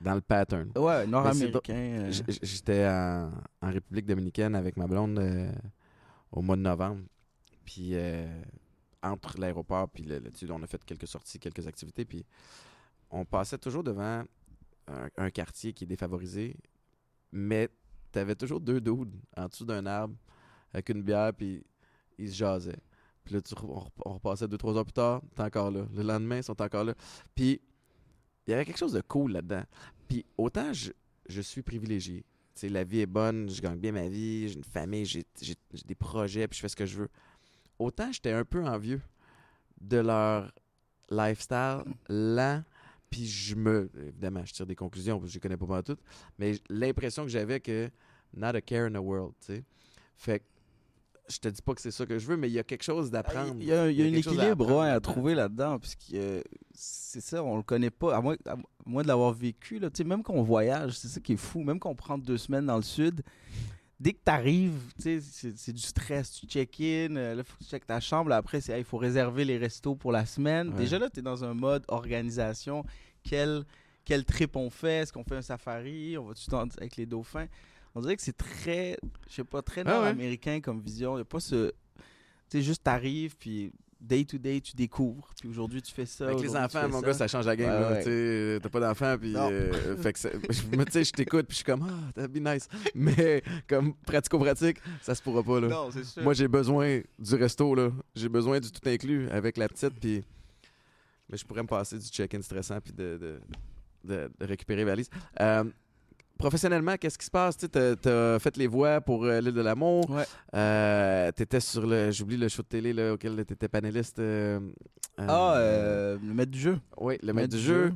Speaker 1: dans le pattern.
Speaker 2: Ouais, nord-américain. Euh.
Speaker 1: J'étais en, en, République dominicaine avec ma blonde euh, au mois de novembre. Puis euh, entre l'aéroport puis le, on a fait quelques sorties, quelques activités. Puis on passait toujours devant un, quartier qui est défavorisé, mais tu avais toujours deux doudes en dessous d'un arbre avec une bière, puis ils se jasaient. Puis là, on, repassait deux, trois heures plus tard, t'es encore là. Le lendemain, ils sont encore là. Puis il y avait quelque chose de cool là-dedans. Puis autant je, suis privilégié. la vie est bonne, je gagne bien ma vie, j'ai une famille, j'ai des projets, puis je fais ce que je veux. Autant j'étais un peu envieux de leur lifestyle lent, puis je me. Évidemment, je tire des conclusions parce que je connais pas mal toutes, mais l'impression que j'avais que not a care in the world, tu sais. Fait que je te dis pas que c'est ça que je veux, mais il y a quelque chose d'apprendre.
Speaker 2: Il y a, un équilibre à, trouver là-dedans, puisque c'est ça, on le connaît pas, à moins, de l'avoir vécu. Là, même quand on voyage, c'est ça qui est fou, même quand on prend deux semaines dans le sud, dès que tu arrives, c'est du stress, tu check-in, euh, là, faut que tu check ta chambre, après, il faut réserver les restos pour la semaine. Déjà là, tu es dans un mode organisation, quel, quel trip on fait, est-ce qu'on fait un safari, on va tout avec les dauphins? On dirait que c'est très, je sais pas, très ah nord-américain comme vision. Il n'y a pas ce. Tu sais, juste t'arrives, puis day to day, tu découvres. Puis aujourd'hui, tu fais ça.
Speaker 1: Avec les enfants, mon gars, ça change la game. Tu T'as pas d'enfants, puis. Euh, fait que tu sais, je t'écoute, puis je suis comme, ah, that'd be nice. Mais comme pratico-pratique, ça se pourra pas. Là.
Speaker 2: Non, c'est sûr.
Speaker 1: Moi, j'ai besoin du resto, là. J'ai besoin du tout inclus avec la petite, puis. Mais je pourrais me passer du check-in stressant, puis de, de, de, récupérer valise. Euh, professionnellement, qu'est-ce qui se passe? Tu as, fait les voix pour euh, l'île de l'amour.
Speaker 2: Ouais.
Speaker 1: Euh, tu étais sur le, j'oublie le show de télé là, auquel tu étais panéliste. Euh,
Speaker 2: ah, le maître du jeu.
Speaker 1: Oui, le maître, du jeu.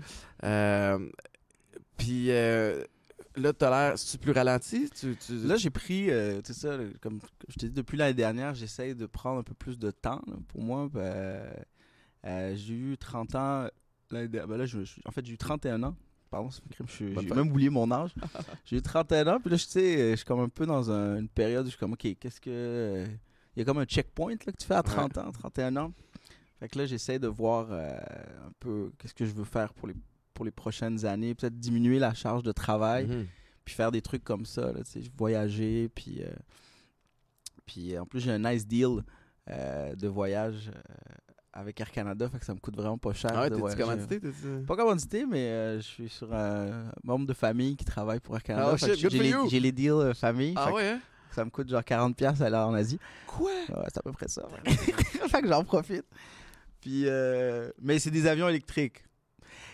Speaker 1: Puis là, tu as l'air, tu plus ralenti?
Speaker 2: Là, j'ai pris, tu sais ça, comme je t'ai dit, depuis l'année dernière, j'essaye de prendre un peu plus de temps. pour moi, ben, j'ai eu 30 ans. Ben là, je, en fait, j'ai eu 31 ans j'ai même oublié mon âge. j'ai 31 ans, puis là, je sais, je suis comme un peu dans une période où je suis comme, OK, qu'est-ce que. Il y a comme un checkpoint là, que tu fais à 30 ans, 31 ans. Fait que là, j'essaie de voir euh, un peu qu'est-ce que je veux faire pour les, pour les prochaines années. Peut-être diminuer la charge de travail, mhm. puis faire des trucs comme ça, là, voyager, puis. Euh, puis en plus, j'ai un nice deal euh, de voyage avec Air Canada, fait que ça me coûte vraiment pas cher.
Speaker 1: Ah ouais, t'es-tu commandité?
Speaker 2: Pas commandité, mais euh, je suis sur un membre de famille qui travaille pour Air Canada.
Speaker 1: Oh, shit, j'ai,
Speaker 2: les, j'ai les deals euh, famille.
Speaker 1: Ah ouais, hein?
Speaker 2: Ça me coûte genre 40$ à aller en Asie.
Speaker 1: Quoi?
Speaker 2: Ouais, c'est à peu près ça. fait que j'en profite. Puis, euh, mais c'est des avions électriques.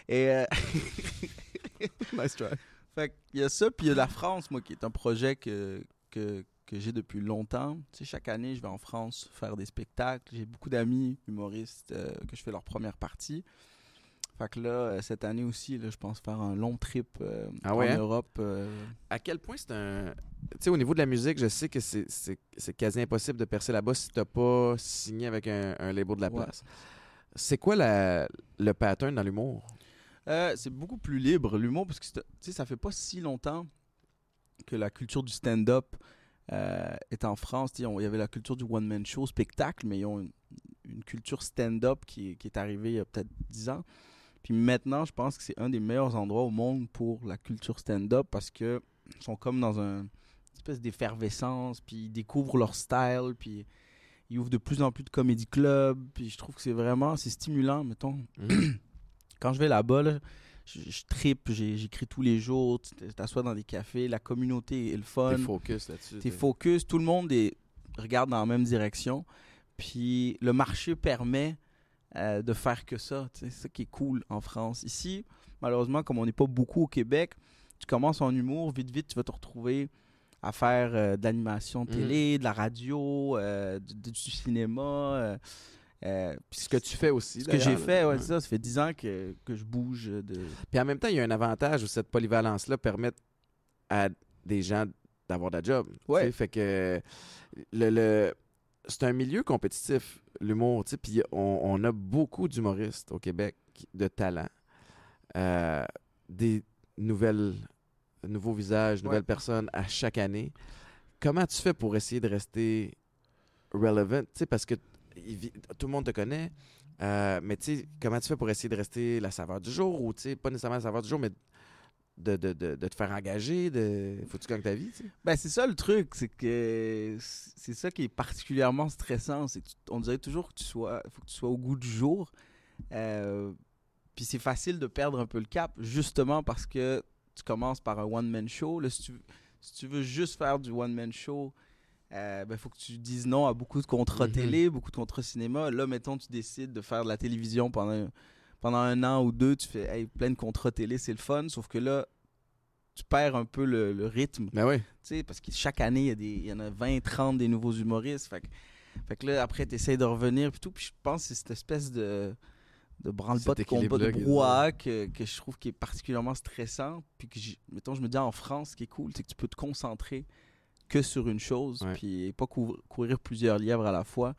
Speaker 2: Et.
Speaker 1: nice try.
Speaker 2: Fait qu'il y a ça, puis il y a la France, moi, qui est un projet que, que, que j'ai depuis longtemps. Tu sais, chaque année, je vais en France faire des spectacles. J'ai beaucoup d'amis humoristes euh, que je fais leur première partie. Fait que là, euh, cette année aussi, là, je pense faire un long trip euh, ah en hein? Europe.
Speaker 1: À quel point c'est un. Tu sais, au niveau de la musique, je sais que c'est quasi impossible de percer là-bas si t'as pas signé avec un, un label de la place. C'est quoi la, le pattern dans l'humour?
Speaker 2: c'est beaucoup plus libre, l'humour, parce que ça fait pas si longtemps que la culture du stand-up euh, est en France. Il y avait la culture du one-man show, spectacle, mais ils ont une, culture stand-up qui, qui, est arrivée il y a peut-être 10 ans. Puis maintenant, je pense que c'est un des meilleurs endroits au monde pour la culture stand-up parce que sont comme dans un, une espèce d'effervescence, puis ils découvrent leur style, puis ils ouvrent de plus en plus de comédie clubs, puis je trouve que c'est vraiment, c'est stimulant, mettons. Mm. Quand je vais là-bas, là, je, je tripe, j'écris tous les jours, tu t'assois dans des cafés, la communauté est le fun.
Speaker 1: T'es focus là-dessus.
Speaker 2: T'es focus, tout le monde est, regarde dans la même direction. Puis le marché permet euh, de faire que ça. C'est ça qui est cool en France. Ici, malheureusement, comme on n'est pas beaucoup au Québec, tu commences en humour, vite, vite, tu vas te retrouver à faire euh, de l'animation mm. télé, de la radio, euh, du, cinéma.
Speaker 1: Euh, ce que tu fais aussi.
Speaker 2: Ce que j'ai fait, ouais, ça. Ça fait 10 ans que, que, je bouge. De...
Speaker 1: Puis en même temps, il y a un avantage où cette polyvalence-là permet à des gens d'avoir de job.
Speaker 2: Ouais.
Speaker 1: Fait que le, le... c'est un milieu compétitif, l'humour. Puis on, on, a beaucoup d'humoristes au Québec de talent. Euh, des nouvelles, nouveaux visages, nouvelles personnes à chaque année. Comment tu fais pour essayer de rester relevant? sais parce que tout le monde te connaît. Euh, mais tu sais, comment tu fais pour essayer de rester la saveur du jour ou tu sais, pas nécessairement la saveur du jour, mais de, de, de, de te faire engager, de faut tu ta vie.
Speaker 2: Ben, c'est ça le truc, c'est que c'est ça qui est particulièrement stressant, qu'on dirait toujours que tu sois, faut que tu sois au goût du jour. Euh, puis c'est facile de perdre un peu le cap, justement parce que tu commences par un one-man show. Là, si, tu, si tu veux juste faire du one-man show, il euh, ben, faut que tu dises non à beaucoup de contrats mhm. télé, beaucoup de contrats cinéma. Là, mettons, tu décides de faire de la télévision pendant, pendant un an ou deux, tu fais hey, plein de contrats télé, c'est le fun. Sauf que là, tu perds un peu le, rythme.
Speaker 1: Ben oui.
Speaker 2: Parce que chaque année, il y, a des, y en a 20, 30 des nouveaux humoristes. Fait que, fait que là, après, tu essaies de revenir. Puis, tout, puis je pense que c'est cette espèce de, de branle-bas de combat de brouhaha que, que, je trouve qui est particulièrement stressant. Puis que, mettons, je me dis en France, ce qui est cool, c'est que tu peux te concentrer que sur une chose, puis pas courir plusieurs lièvres à la fois.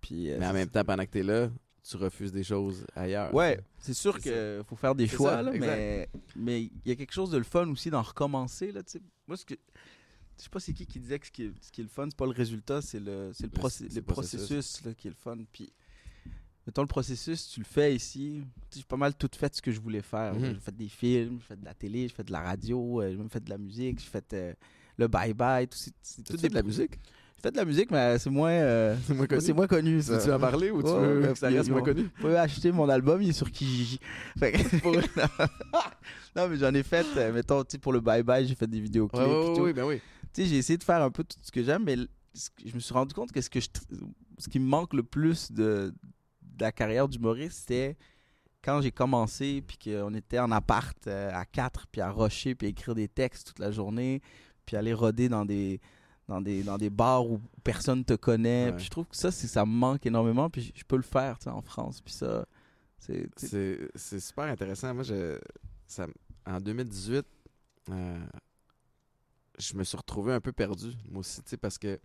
Speaker 2: Puis,
Speaker 1: euh, mais en même temps, pendant que tu es là, tu refuses des choses ailleurs.
Speaker 2: Ouais, c'est sûr qu'il faut faire des choix, là, mais mais il y a quelque chose de le fun aussi d'en recommencer. Là, Moi, ce que, je sais pas c'est qui qui disait que ce qui est, ce qui est le fun, c'est pas le résultat, c'est le, le, le, processus, là, qui est le fun. Puis, mettons, le processus, tu le fais ici. J'ai pas mal tout fait ce que je voulais faire. Mhm. J'ai fait des films, j'ai fait de la télé, j'ai fait de la radio, euh, j'ai même fait de la musique, j'ai fait. Euh, le bye-bye, tout,
Speaker 1: c'est tout de la musique?
Speaker 2: Je fais de la musique, mais c'est moins, euh, c'est moins, connu. ça.
Speaker 1: Tu vas parler ou tu veux ça reste moins connu?
Speaker 2: Vous pouvez acheter mon album, il est sur Kijiji. non, mais j'en ai fait, euh, mettons, pour le bye-bye, j'ai fait des vidéos clips.
Speaker 1: oui, ben oui.
Speaker 2: Tu sais, j'ai essayé de faire un peu tout ce que j'aime, mais je me suis rendu compte que ce, que je, ce qui me manque le plus de, de la carrière d'humoriste, c'était quand j'ai commencé, puis qu'on était en appart euh, à quatre, puis à rocher, puis à écrire des textes toute la journée, puis aller roder dans des, dans des, dans des bars où personne te connaît. Puis je trouve que ça, ça me manque énormément. Puis je peux le faire en France. Puis ça, c'est.
Speaker 1: C'est super intéressant. Moi, je, ça, en 2018, euh, je me suis retrouvé un peu perdu, moi aussi, parce que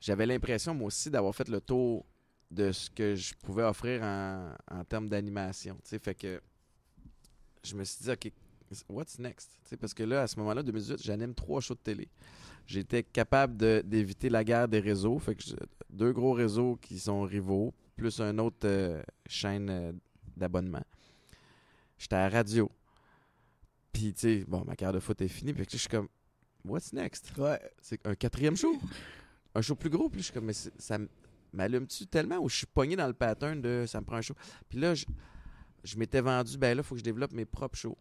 Speaker 1: j'avais l'impression, moi aussi, d'avoir fait le tour de ce que je pouvais offrir en, en termes d'animation. Fait que je me suis dit, OK, what's next? parce que là, à ce moment-là, 2018, j'anime trois shows de télé. J'étais capable d'éviter la guerre des réseaux. Fait que deux gros réseaux qui sont rivaux, plus un autre euh, chaîne euh, d'abonnement. J'étais à la radio. Puis, tu sais, bon, ma carrière de foot est finie. Puis, je suis comme, what's next?
Speaker 2: Ouais.
Speaker 1: C'est un quatrième show? un show plus gros? Puis, je suis comme, mais ça m'allume-tu tellement ou je suis pogné dans le pattern de ça me prend un show? Puis là, je, je m'étais vendu, ben là, il faut que je développe mes propres shows.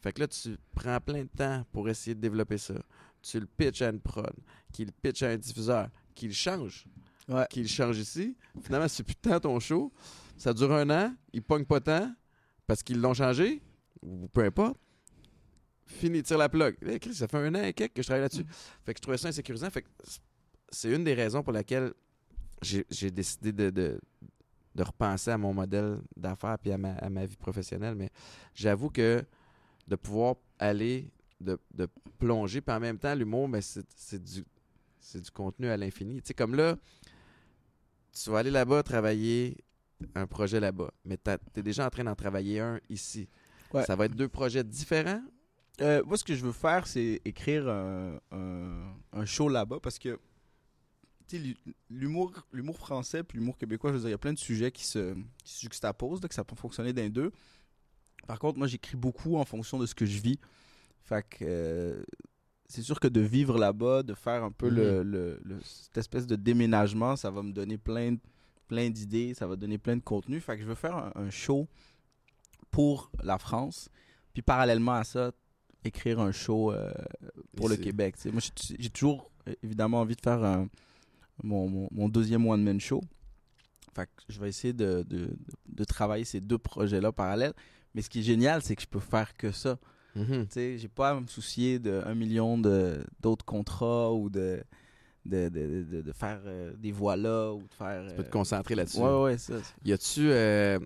Speaker 1: Fait que là, tu prends plein de temps pour essayer de développer ça. Tu le pitches à une prod, qui le pitch à un diffuseur, qui le change.
Speaker 2: Ouais.
Speaker 1: Qui le change ici. Finalement, c'est plus tant ton show. Ça dure un an, ils pognent pas tant parce qu'ils l'ont changé, ou peu importe. Fini, tire la plug. ça fait un an et quelques que je travaille là-dessus. Fait que je trouvais ça insécurisant. Fait que c'est une des raisons pour laquelle j'ai décidé de, de, repenser à mon modèle d'affaires et à ma, à ma vie professionnelle. Mais j'avoue que de pouvoir aller, de, plonger. Puis en même temps, l'humour, mais ben, c'est du, du contenu à l'infini. Tu sais, comme là, tu vas aller là-bas travailler un projet là-bas, mais tu es déjà en train d'en travailler un ici. Ça va être deux projets différents?
Speaker 2: Euh, moi, ce que je veux faire, c'est écrire un, un, show là-bas parce que l'humour l'humour français puis l'humour québécois, je veux dire, il y a plein de sujets qui se, qui se juxtaposent, que ça peut fonctionner d'un deux. Par contre, moi, j'écris beaucoup en fonction de ce que je vis. Fait que euh, c'est sûr que de vivre là-bas, de faire un peu le, mhm. cette espèce de déménagement, ça va me donner plein, plein d'idées, ça va donner plein de contenu. Fait que je veux faire un, show pour la France. Puis parallèlement à ça, écrire un show euh, pour le Québec. moi, j'ai toujours évidemment envie de faire mon, mon, deuxième one-man show. Fait que je vais essayer de, de, de travailler ces deux projets-là parallèles. Mais ce qui est génial, c'est que je peux faire que ça. Mm -hmm. Tu j'ai pas à me soucier d'un million d'autres contrats ou de, de, de, de faire euh, des voix là ou de faire.
Speaker 1: Tu peux te concentrer là-dessus.
Speaker 2: Ouais, ouais, ça.
Speaker 1: Y a-tu. Euh,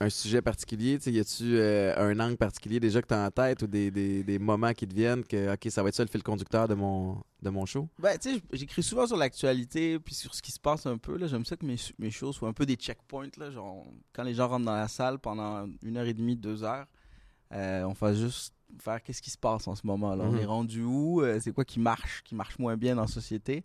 Speaker 1: un sujet particulier? Y a-tu euh, un angle particulier déjà que tu as en tête ou des, des, des, moments qui te viennent que, OK, ça va être ça le fil conducteur de mon, de mon show?
Speaker 2: Ben, tu sais, j'écris souvent sur l'actualité puis sur ce qui se passe un peu. J'aime ça que mes, mes shows soient un peu des checkpoints. Là, genre, quand les gens rentrent dans la salle pendant une heure et demie, deux heures, euh, on va juste faire qu'est-ce qui se passe en ce moment. là On mhm. est rendu où? Euh, c'est quoi qui marche, qui marche moins bien dans la société?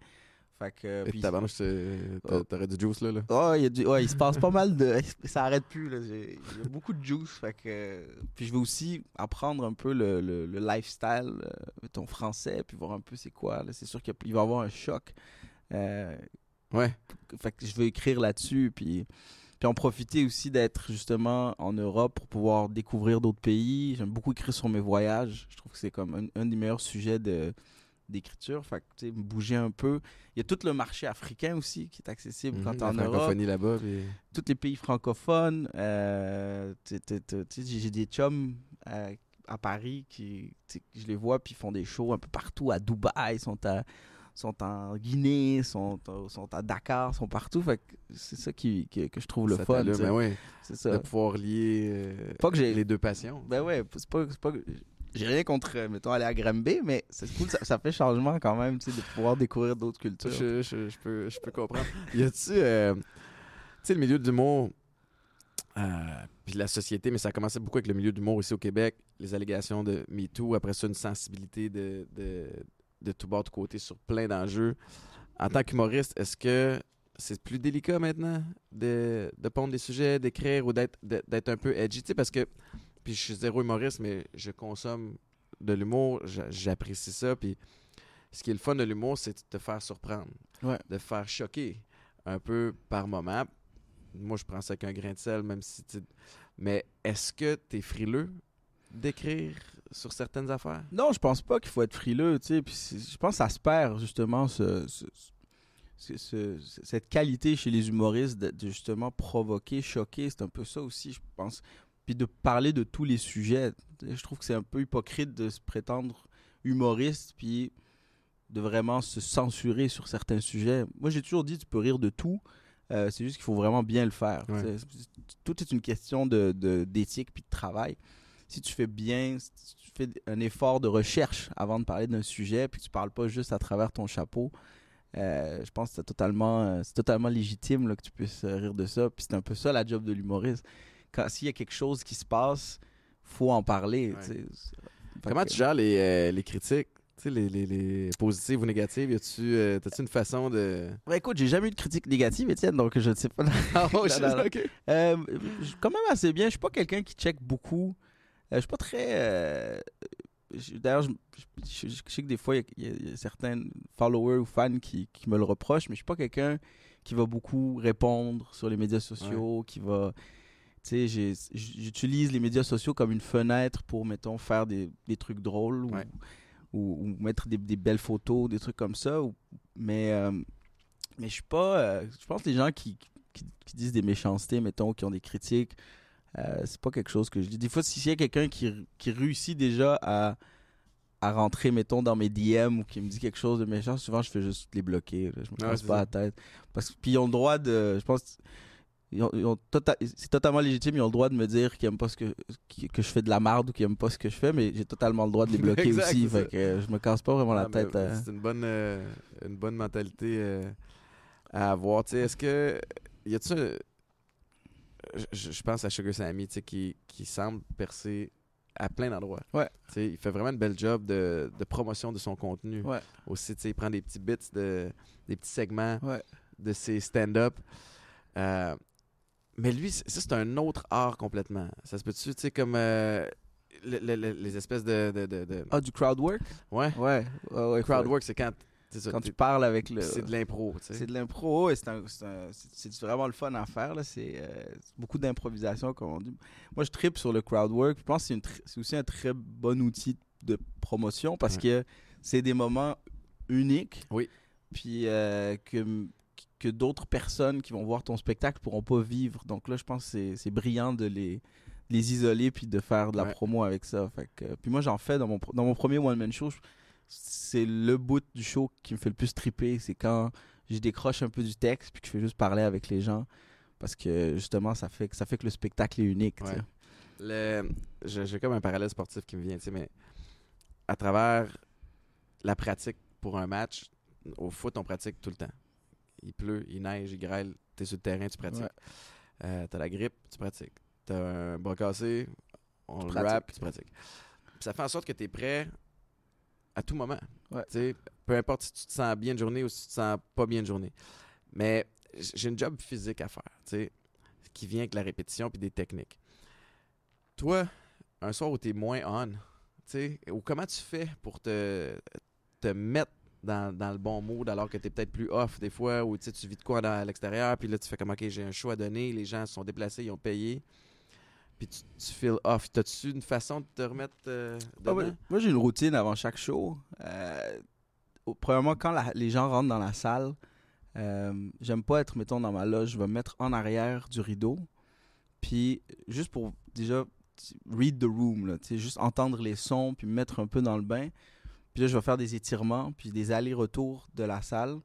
Speaker 2: Fait que.
Speaker 1: puis, oh. t'aurais du juice là. là.
Speaker 2: Oh, il, y a du, ouais, il se passe pas mal de. Ça arrête plus. Là. Il y a beaucoup de juice. Fait que. Puis je veux aussi apprendre un peu le, le, lifestyle, euh, ton français, puis voir un peu c'est quoi. C'est sûr qu'il va y avoir un choc. Euh,
Speaker 1: ouais.
Speaker 2: Fait que je veux écrire là-dessus. Puis puis en profiter aussi d'être justement en Europe pour pouvoir découvrir d'autres pays. J'aime beaucoup écrire sur mes voyages. Je trouve que c'est comme un, des meilleurs sujets de d'écriture. Fait que, bouger un peu. Il y a tout le marché africain aussi qui est accessible quand tu es en Europe.
Speaker 1: là-bas.
Speaker 2: Tous les pays francophones. Euh, j'ai des chums euh, à Paris qui, je les vois, puis ils font des shows un peu partout. À Dubaï, ils sont à sont en Guinée, sont, sont à Dakar, sont partout. Fait c'est ça qui, que je trouve le fun.
Speaker 1: Ben ouais, c'est ça. De pouvoir lier euh, pas que les deux passions.
Speaker 2: Ben ouais, c'est pas, pas j'ai rien contre, euh, mettons, aller à Granby, mais c'est cool, ça, fait changement quand même, tu sais, de pouvoir découvrir d'autres cultures.
Speaker 1: Je, je, je, peux, je peux comprendre. y a-tu, euh, tu sais, le milieu d'humour, euh, puis la société, mais ça a commencé beaucoup avec le milieu d'humour ici au Québec, les allégations de MeToo, après ça, une sensibilité de, de tout bord, de côté sur plein d'enjeux. En tant qu'humoriste, est-ce que c'est plus délicat maintenant de, de pondre des sujets, d'écrire ou d'être, un peu edgy? parce que, puis je suis zéro humoriste, mais je consomme de l'humour, j'apprécie ça. Puis ce qui est le fun de l'humour, c'est de te faire surprendre, de faire choquer un peu par moment. Moi, je prends ça avec un grain de sel, même si. Mais est-ce que tu es frileux d'écrire sur certaines affaires?
Speaker 2: Non, je pense pas qu'il faut être frileux, tu sais. Puis je pense que ça se perd, justement, ce, cette qualité chez les humoristes de, justement provoquer, choquer. C'est un peu ça aussi, je pense. Puis de parler de tous les sujets. Je trouve que c'est un peu hypocrite de se prétendre humoriste, puis de vraiment se censurer sur certains sujets. Moi, j'ai toujours dit, tu peux rire de tout. Euh, c'est juste qu'il faut vraiment bien le faire. Tout est une question d'éthique de, d'éthique puis de travail si tu fais bien, si tu fais un effort de recherche avant de parler d'un sujet, puis tu parles pas juste à travers ton chapeau, euh, je pense que c'est totalement, euh, c'est totalement légitime là, que tu puisses rire de ça. Puis c'est un peu ça la job de l'humoriste. S'il y a quelque chose qui se passe, faut en parler.
Speaker 1: Comment tu gères les, les critiques? Les, les, les, positives ou négatives, as-tu euh, une façon de.
Speaker 2: Ouais, écoute, j'ai jamais eu de critique négative, Étienne, donc je ne sais pas.
Speaker 1: ah, oh,
Speaker 2: euh, quand même assez bien. Je suis pas quelqu'un qui check beaucoup euh, je suis pas très. Euh, d'ailleurs, je, sais que des fois, il y, a certains followers ou fans qui, me le reprochent, mais je suis pas quelqu'un qui va beaucoup répondre sur les médias sociaux, qui va. Tu sais, j'utilise les médias sociaux comme une fenêtre pour, mettons, faire des, trucs drôles ou, mettre des, belles photos, des trucs comme ça. mais, euh, mais je suis pas. je pense que les gens qui, qui, disent des méchancetés, mettons, qui ont des critiques, euh, c'est pas quelque chose que je dis. Des fois, s'il y a quelqu'un qui, qui, réussit déjà à, à rentrer, mettons, dans mes DM ou qui me dit quelque chose de méchant, souvent je fais juste les bloquer. Je me casse pas la tête. Parce que, puis ils ont le droit de. Je pense. Tota, c'est totalement légitime, ils ont le droit de me dire qu'ils aiment pas ce que, que je fais de la merde ou qu'ils aiment pas ce que je fais, mais j'ai totalement le droit de les bloquer aussi. Fait que je me casse pas vraiment la ah, tête. Euh.
Speaker 1: C'est une bonne, euh, une bonne mentalité à avoir. Est-ce que. Y a-tu je, pense à Sugar Sammy, qui, qui semble percer à plein d'endroits.
Speaker 2: Ouais.
Speaker 1: il fait vraiment une belle job de, de promotion de son contenu.
Speaker 2: Ouais.
Speaker 1: Aussi, il prend des petits bits, de, des petits segments de ses stand-up. Euh, mais lui, ça, c'est un autre art complètement. Ça se peut-tu, tu sais, comme euh, les espèces de, de, de,
Speaker 2: Ah, du crowd work?
Speaker 1: Ouais.
Speaker 2: Ouais.
Speaker 1: ouais, crowd work, c'est quand
Speaker 2: quand tu parles avec le.
Speaker 1: C'est de l'impro.
Speaker 2: C'est de l'impro et c'est vraiment le fun à faire. Euh, c'est beaucoup d'improvisation, comme on dit. Moi, je tripe sur le crowd work. Je pense que c'est aussi un très bon outil de promotion parce que c'est des moments uniques.
Speaker 1: Oui.
Speaker 2: Puis euh, que, que d'autres personnes qui vont voir ton spectacle pourront pas vivre. Donc là, je pense que c'est brillant de les, les isoler puis de faire de la promo avec ça. Fait que, puis moi, j'en fais dans mon, dans mon premier one-man show c'est le bout du show qui me fait le plus triper. C'est quand je décroche un peu du texte puis que je fais juste parler avec les gens. Parce que justement, ça fait, ça fait que le spectacle est unique.
Speaker 1: J'ai comme un parallèle sportif qui me vient, mais à travers la pratique pour un match, au foot, on pratique tout le temps. Il pleut, il neige, il grêle, tu es sur le terrain, tu pratiques. Euh, t'as la grippe, tu pratiques. T'as un bras cassé, on le rap, tu pratiques. ça fait en sorte que tu es prêt à tout moment.
Speaker 2: Ouais.
Speaker 1: Peu importe si tu te sens bien de journée ou si tu te sens pas bien de journée. Mais j'ai une job physique à faire, qui vient avec la répétition puis des techniques. Toi, un soir où tu es moins on, ou comment tu fais pour te, te mettre dans, dans le bon mood alors que tu es peut-être plus off des fois ou tu vis de quoi dans- à l'extérieur puis là tu fais comme ok j'ai un choix à donner les gens se sont déplacés ils ont payé puis tu, tu feel off t'as-tu une façon de te remettre euh,
Speaker 2: Ah ouais. Moi, j'ai une routine avant chaque show. Euh, premièrement, quand la- les gens rentrent dans la salle, euh, j'aime pas être, mettons, dans ma loge. Je vais me mettre en arrière du rideau. Puis, juste pour déjà read the room, là, juste entendre les sons, puis me mettre un peu dans le bain. Puis là, je vais faire des étirements, puis des allers-retours de la salle.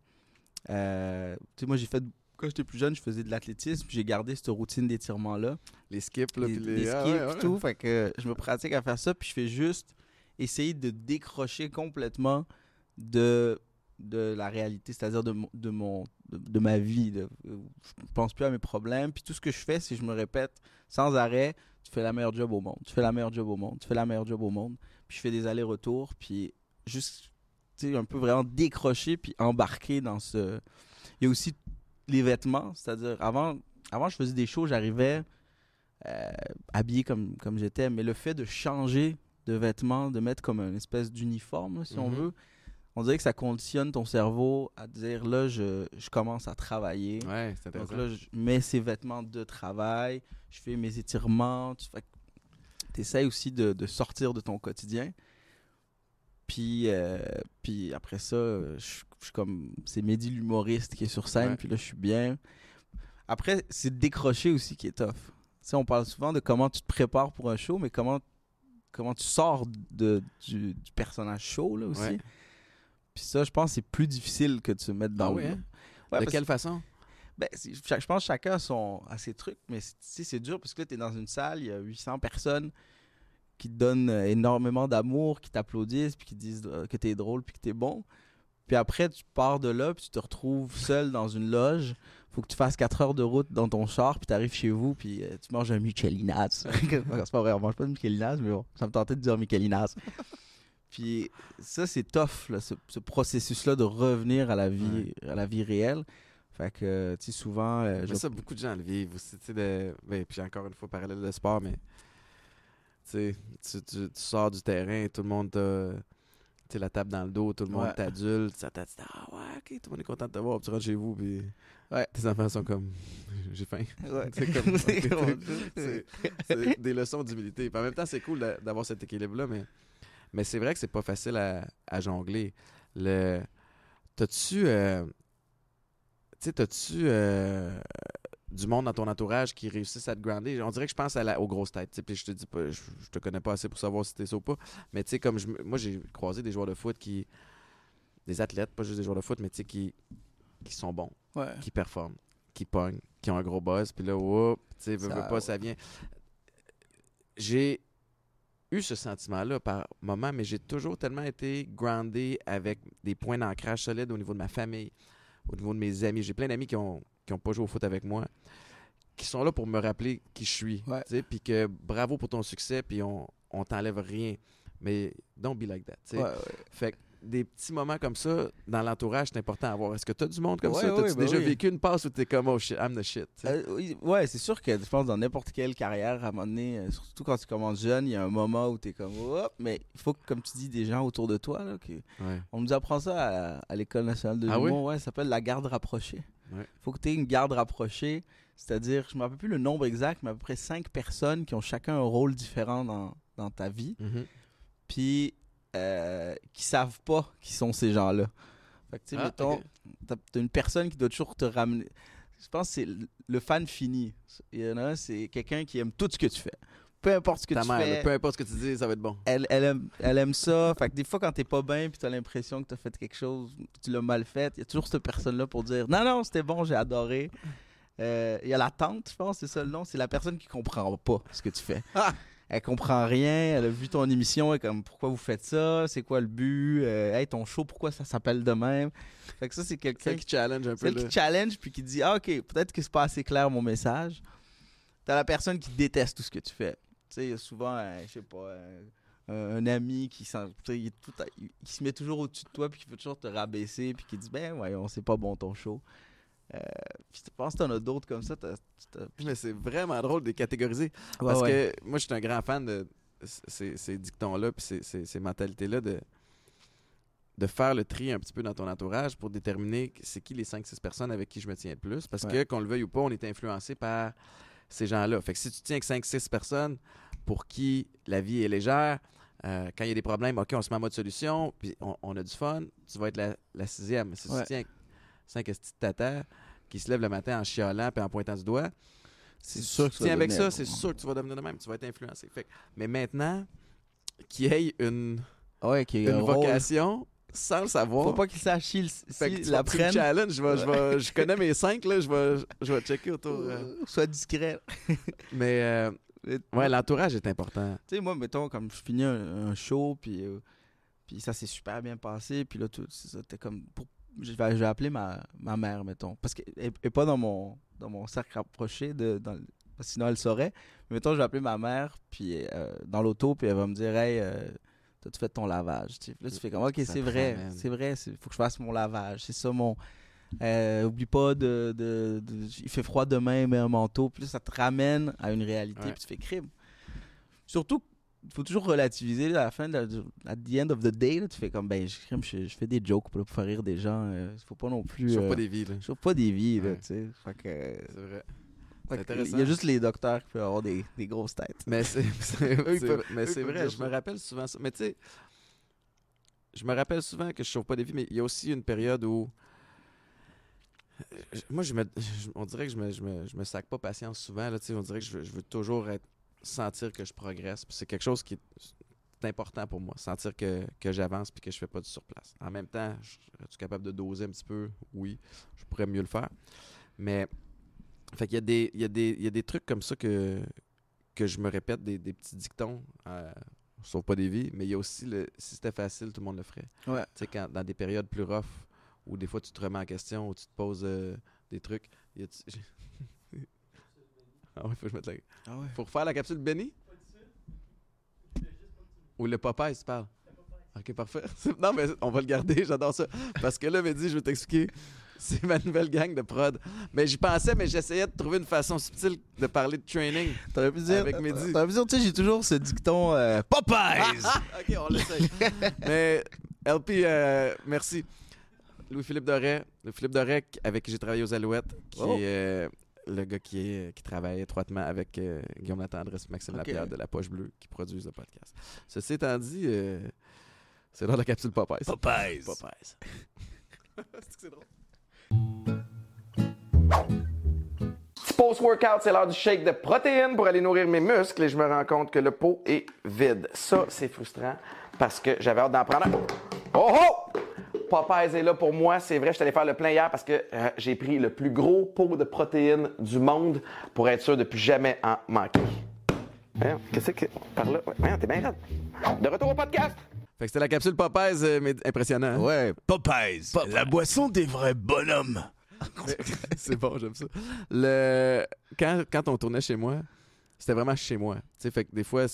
Speaker 2: Euh, tu sais, moi, j'ai fait. Quand j'étais plus jeune, je faisais de l'athlétisme, puis j'ai gardé cette routine d'étirement-là
Speaker 1: les skips là,
Speaker 2: les,
Speaker 1: puis les,
Speaker 2: les
Speaker 1: ah,
Speaker 2: skips
Speaker 1: ouais,
Speaker 2: et
Speaker 1: ouais.
Speaker 2: tout. Fait que je me pratique à faire ça, puis je fais juste essayer de décrocher complètement de, de la réalité, c'est-à-dire de, mon- de, mon, de, de ma vie. De, je pense plus à mes problèmes. Puis tout ce que je fais, c'est que je me répète sans arrêt, tu fais la meilleure job au monde, tu fais la meilleure job au monde, tu fais la meilleure job au monde. Puis je fais des allers-retours, puis juste, un peu vraiment décrocher, puis embarquer dans ce... Il y a aussi les vêtements, c'est-à-dire avant, avant je faisais des shows, j'arrivais euh, habillé comme, comme j'étais, mais le fait de changer de vêtements, de mettre comme une espèce d'uniforme, si on
Speaker 1: Mhm.
Speaker 2: veut, on dirait que ça conditionne ton cerveau à dire là, je, je commence à travailler.
Speaker 1: ouais c'est
Speaker 2: Donc là, je mets ces vêtements de travail, je fais mes étirements. Tu essaies aussi de, de sortir de ton quotidien. Puis, euh, puis après ça, je, suis comme. C'est Mehdi l'humoriste qui est sur scène,
Speaker 1: Ouais.
Speaker 2: puis là, je suis bien. Après, c'est décrocher aussi qui est tough. On parle souvent de comment tu te prépares pour un show, mais comment, comment tu sors de, du, du personnage show, là aussi.
Speaker 1: Ouais.
Speaker 2: Puis ça, je pense que c'est plus difficile que de se mettre dans
Speaker 1: Ah
Speaker 2: le.
Speaker 1: oui, hein?
Speaker 2: Ouais,
Speaker 1: de quelle façon?
Speaker 2: Ben, je pense que chacun a, son, a ses trucs, mais c'est dur parce que là, tu es dans une salle, il y a 800 personnes qui te donnent euh, énormément d'amour, qui t'applaudissent, puis qui disent euh, que tu es drôle, puis que tu es bon. Puis après, tu pars de là, puis tu te retrouves seul dans une loge. faut que tu fasses 4 heures de route dans ton char, puis tu arrives chez vous, puis euh, tu manges un Michelinas. c'est pas vrai, on mange pas de Michelinas, mais bon, ça me tentait de dire Michelinas. puis ça, c'est tough, là, ce, ce processus-là de revenir à la vie, à la vie réelle. Fait que, tu sais, souvent. euh, je
Speaker 1: Mais ça, beaucoup de gens le vivent aussi. Tu sais, de... ben, puis encore une fois, parallèle de sport, mais tu tu, sors du terrain, tout le monde t'a. La tape dans le dos, tout le monde
Speaker 2: Ouais.
Speaker 1: t'adulte, ça t'a dit Ah ouais, ok, tout le monde est content de te voir, puis tu rentres chez vous, puis
Speaker 2: Ouais.
Speaker 1: tes enfants sont comme J'ai faim.
Speaker 2: Ouais.
Speaker 1: C'est comme-
Speaker 2: C'est
Speaker 1: des leçons d'humilité. En même temps, c'est cool d'a- d'avoir cet équilibre-là, mais, mais c'est vrai que c'est pas facile à, à jongler. Le... T'as-tu. euh, Tu sais, t'as-tu euh, du monde dans ton entourage qui réussissent à te grounder? On dirait que je pense à la, aux grosses têtes. Puis je te dis pas, je, je te connais pas assez pour savoir si t'es ça ou pas. Mais tu sais, comme je, moi, j'ai croisé des joueurs de foot qui. Des athlètes, pas juste des joueurs de foot, mais tu sais, qui, qui sont bons
Speaker 2: Ouais.
Speaker 1: qui performent, qui pognent, qui ont un gros buzz, puis là, whoop, tu sais, veux, veux pas, ça vient. J'ai eu ce sentiment-là par moment, mais j'ai toujours tellement été groundé avec des points d'ancrage solides au niveau de ma famille, au niveau de mes amis. J'ai plein d'amis qui ont, qui ont pas joué au foot avec moi, qui sont là pour me rappeler qui je suis, tu puis que bravo pour ton succès, puis on, on t'enlève rien, mais don't be like that, tu sais.
Speaker 2: Ouais, ouais.
Speaker 1: Fait que des petits moments comme ça dans l'entourage, c'est important à avoir. Est-ce que tu as du monde comme
Speaker 2: Ouais,
Speaker 1: ça? T'as-tu
Speaker 2: ben
Speaker 1: déjà vécu une passe où t'es comme oh shit, I'm the shit? tu?
Speaker 2: Euh, oui, ouais, c'est sûr que je pense dans n'importe quelle carrière, à un moment donné, euh, surtout quand tu commences jeune, il y a un moment où tu es comme hop, mais il faut que, comme tu dis, des gens autour de toi. Là, que-. On nous apprend ça à, à l'École nationale de
Speaker 1: Ah oui?
Speaker 2: ouais, ça s'appelle la garde rapprochée. Il
Speaker 1: Ouais.
Speaker 2: faut que tu aies une garde rapprochée, c'est-à-dire, je ne me rappelle plus le nombre exact, mais à peu près cinq personnes qui ont chacun un rôle différent dans, dans ta vie,
Speaker 1: Mhm.
Speaker 2: puis euh, qui savent pas qui sont ces gens-là. Fait que, tu sais,
Speaker 1: Ah,
Speaker 2: mettons, t'as une personne qui doit toujours te ramener. Je pense que c'est le- le fan fini. Il y en a un, c'est quelqu'un qui aime tout ce que tu fais. Peu importe ce que
Speaker 1: Ta
Speaker 2: tu
Speaker 1: mère,
Speaker 2: fais,
Speaker 1: peu importe ce que tu dis, ça va être bon.
Speaker 2: elle, elle, aime, elle aime ça. Fait que des fois, quand t'es pas bien puis t'as l'impression que t'as fait quelque chose, tu l'as mal fait, il y a toujours cette personne-là pour dire Non, non, c'était bon, j'ai adoré. Euh, Il y a la tante, je pense, c'est ça le nom. C'est la personne qui comprend pas ce que tu fais.
Speaker 1: Ah!
Speaker 2: Elle comprend rien, elle a vu ton émission, elle est comme pourquoi vous faites ça, c'est quoi le but, Euh, hey ton show, pourquoi ça s'appelle de même? Fait que ça, c'est quelqu'un
Speaker 1: qui challenge un peu.
Speaker 2: celle
Speaker 1: là.
Speaker 2: qui challenge puis qui dit ah ok peut-être que c'est pas assez clair mon message t'as la personne qui déteste tout ce que tu fais sais il y a souvent euh, je sais pas euh, un ami qui, tout, il, se met toujours au-dessus de toi puis qui veut toujours te rabaisser puis qui dit ben voyons c'est pas bon ton show euh, puis je pense que t'en as d'autres comme ça
Speaker 1: mais c'est vraiment drôle de les catégoriser parce que moi je suis un grand fan de ces, ces dictons là puis ces, ces, mentalités là de de faire le tri un petit peu dans ton entourage pour déterminer c'est qui les 5-6 personnes avec qui je me tiens le plus. Parce que, qu'on le veuille ou pas, on est influencé par ces gens-là. Fait que si tu tiens que 5-6 personnes pour qui la vie est légère, euh, quand il y a des problèmes, OK, on se met en mode solution, puis on, a du fun, tu vas être la, sixième. Si tu tiens 5 de tata qui se lèvent le matin en chialant et en pointant du doigt,
Speaker 2: c'est sûr que
Speaker 1: tu tiens avec ça, c'est sûr que tu vas devenir de même, tu vas être influencé. Fait, mais maintenant, qu'il y ait une,
Speaker 2: ouais,
Speaker 1: une vocation, sans le savoir.
Speaker 2: Faut pas qu'il sache si, la prenne.
Speaker 1: challenge, je, vais, je, vais, je, connais mes cinq, là, je vais, je vais checker autour. Euh.
Speaker 2: Sois discret.
Speaker 1: Mais euh, ouais, l'entourage est important.
Speaker 2: Tu sais, moi, mettons, comme je finis un, show, puis, euh, puis ça s'est super bien passé, puis là, tout, ça, comme. Pour, je, vais, je appeler ma, ma mère, mettons. Parce qu'elle n'est pas dans mon, dans mon cercle rapproché, de, dans, sinon elle saurait. Mais mettons, je vais appeler ma mère, puis dans l'auto, puis elle va me dire, hey, tu fais ton lavage. Là, tu fais comme, ok, c'est vrai, c'est vrai, il faut que je fasse mon lavage. C'est ça mon. Euh, oublie pas de, Il fait froid demain, mets un manteau. Puis ça te ramène à une réalité, puis tu fais crime. Surtout, il faut toujours relativiser à la fin, de, at the end of the day, tu fais comme, ben, je, je, fais des jokes pour, faire rire des gens. Il euh, faut pas non plus.
Speaker 1: Je pas des vies, là.
Speaker 2: Je pas des vies, là, tu sais.
Speaker 1: c'est vrai.
Speaker 2: Il y a juste les docteurs qui peuvent avoir des, des grosses têtes.
Speaker 1: Mais c'est vrai, je me rappelle souvent ça. Mais tu sais, je me rappelle souvent que je sauve pas des vies, mais il y a aussi une période où. Moi, je me, on dirait que je me, je me, je me sac pas patience souvent. Là, on dirait que je, veux toujours être, sentir que je progresse. C'est quelque chose qui est important pour moi, sentir que, que j'avance puis que je fais pas du surplace. En même temps, je suis capable de doser un petit peu? Oui, je pourrais mieux le faire. Mais fait qu'il y a des, il y a des, il y a des trucs comme ça que, que je me répète, des, des petits dictons. Euh, sauf pas des vies, mais il y a aussi le si c'était facile, tout le monde le ferait.
Speaker 2: Ouais.
Speaker 1: Tu sais, quand, dans des périodes plus rough, où des fois tu te remets en question, où tu te poses euh, des trucs. Y a ah ouais, faut que je mette la...
Speaker 2: Ah ouais.
Speaker 1: Faut refaire la capsule Benny? Ou le Popeye, tu parles? Ok, parfait. non, mais on va le garder, j'adore ça. Parce que là, Mehdi, je vais t'expliquer. C'est ma nouvelle gang de prod. Mais j'y pensais, mais j'essayais de trouver une façon subtile de parler de training.
Speaker 2: T'aurais pu dire. Avec Mehdi. T'aurais pu dire, tu sais, j'ai toujours ce dicton euh, Popeyes!
Speaker 1: ok, on l'essaye. mais LP, euh, merci. Louis-Philippe Doré, Louis-Philippe Doré, avec qui j'ai travaillé aux Alouettes, qui oh. est euh, le gars qui, est, qui travaille étroitement avec Guillaume Latendresse et Maxime Lapierre de La Poche Bleue, qui produisent le podcast. Ceci étant dit, c'est dans la capsule Popeyes.
Speaker 2: Popeyes!
Speaker 1: Popeyes. c'est drôle. Post-workout, c'est l'heure du shake de protéines pour aller nourrir mes muscles et je me rends compte que le pot est vide. Ça, c'est frustrant parce que j'avais hâte d'en prendre un. Oh oh! Popeyes est là pour moi. C'est vrai, je suis allé faire le plein hier parce que euh, j'ai pris le plus gros pot de protéines du monde pour être sûr de plus jamais en manquer. Qu'est-ce que. Par là? t'es bien raide. De retour au podcast. Fait que c'était la capsule Popeyes, euh, mais impressionnant. Hein?
Speaker 2: Ouais, Popeyes, La boisson des vrais bonhommes.
Speaker 1: c'est bon, j'aime ça. Le... Quand, quand on tournait chez moi, c'était vraiment chez moi. sais fait que des fois,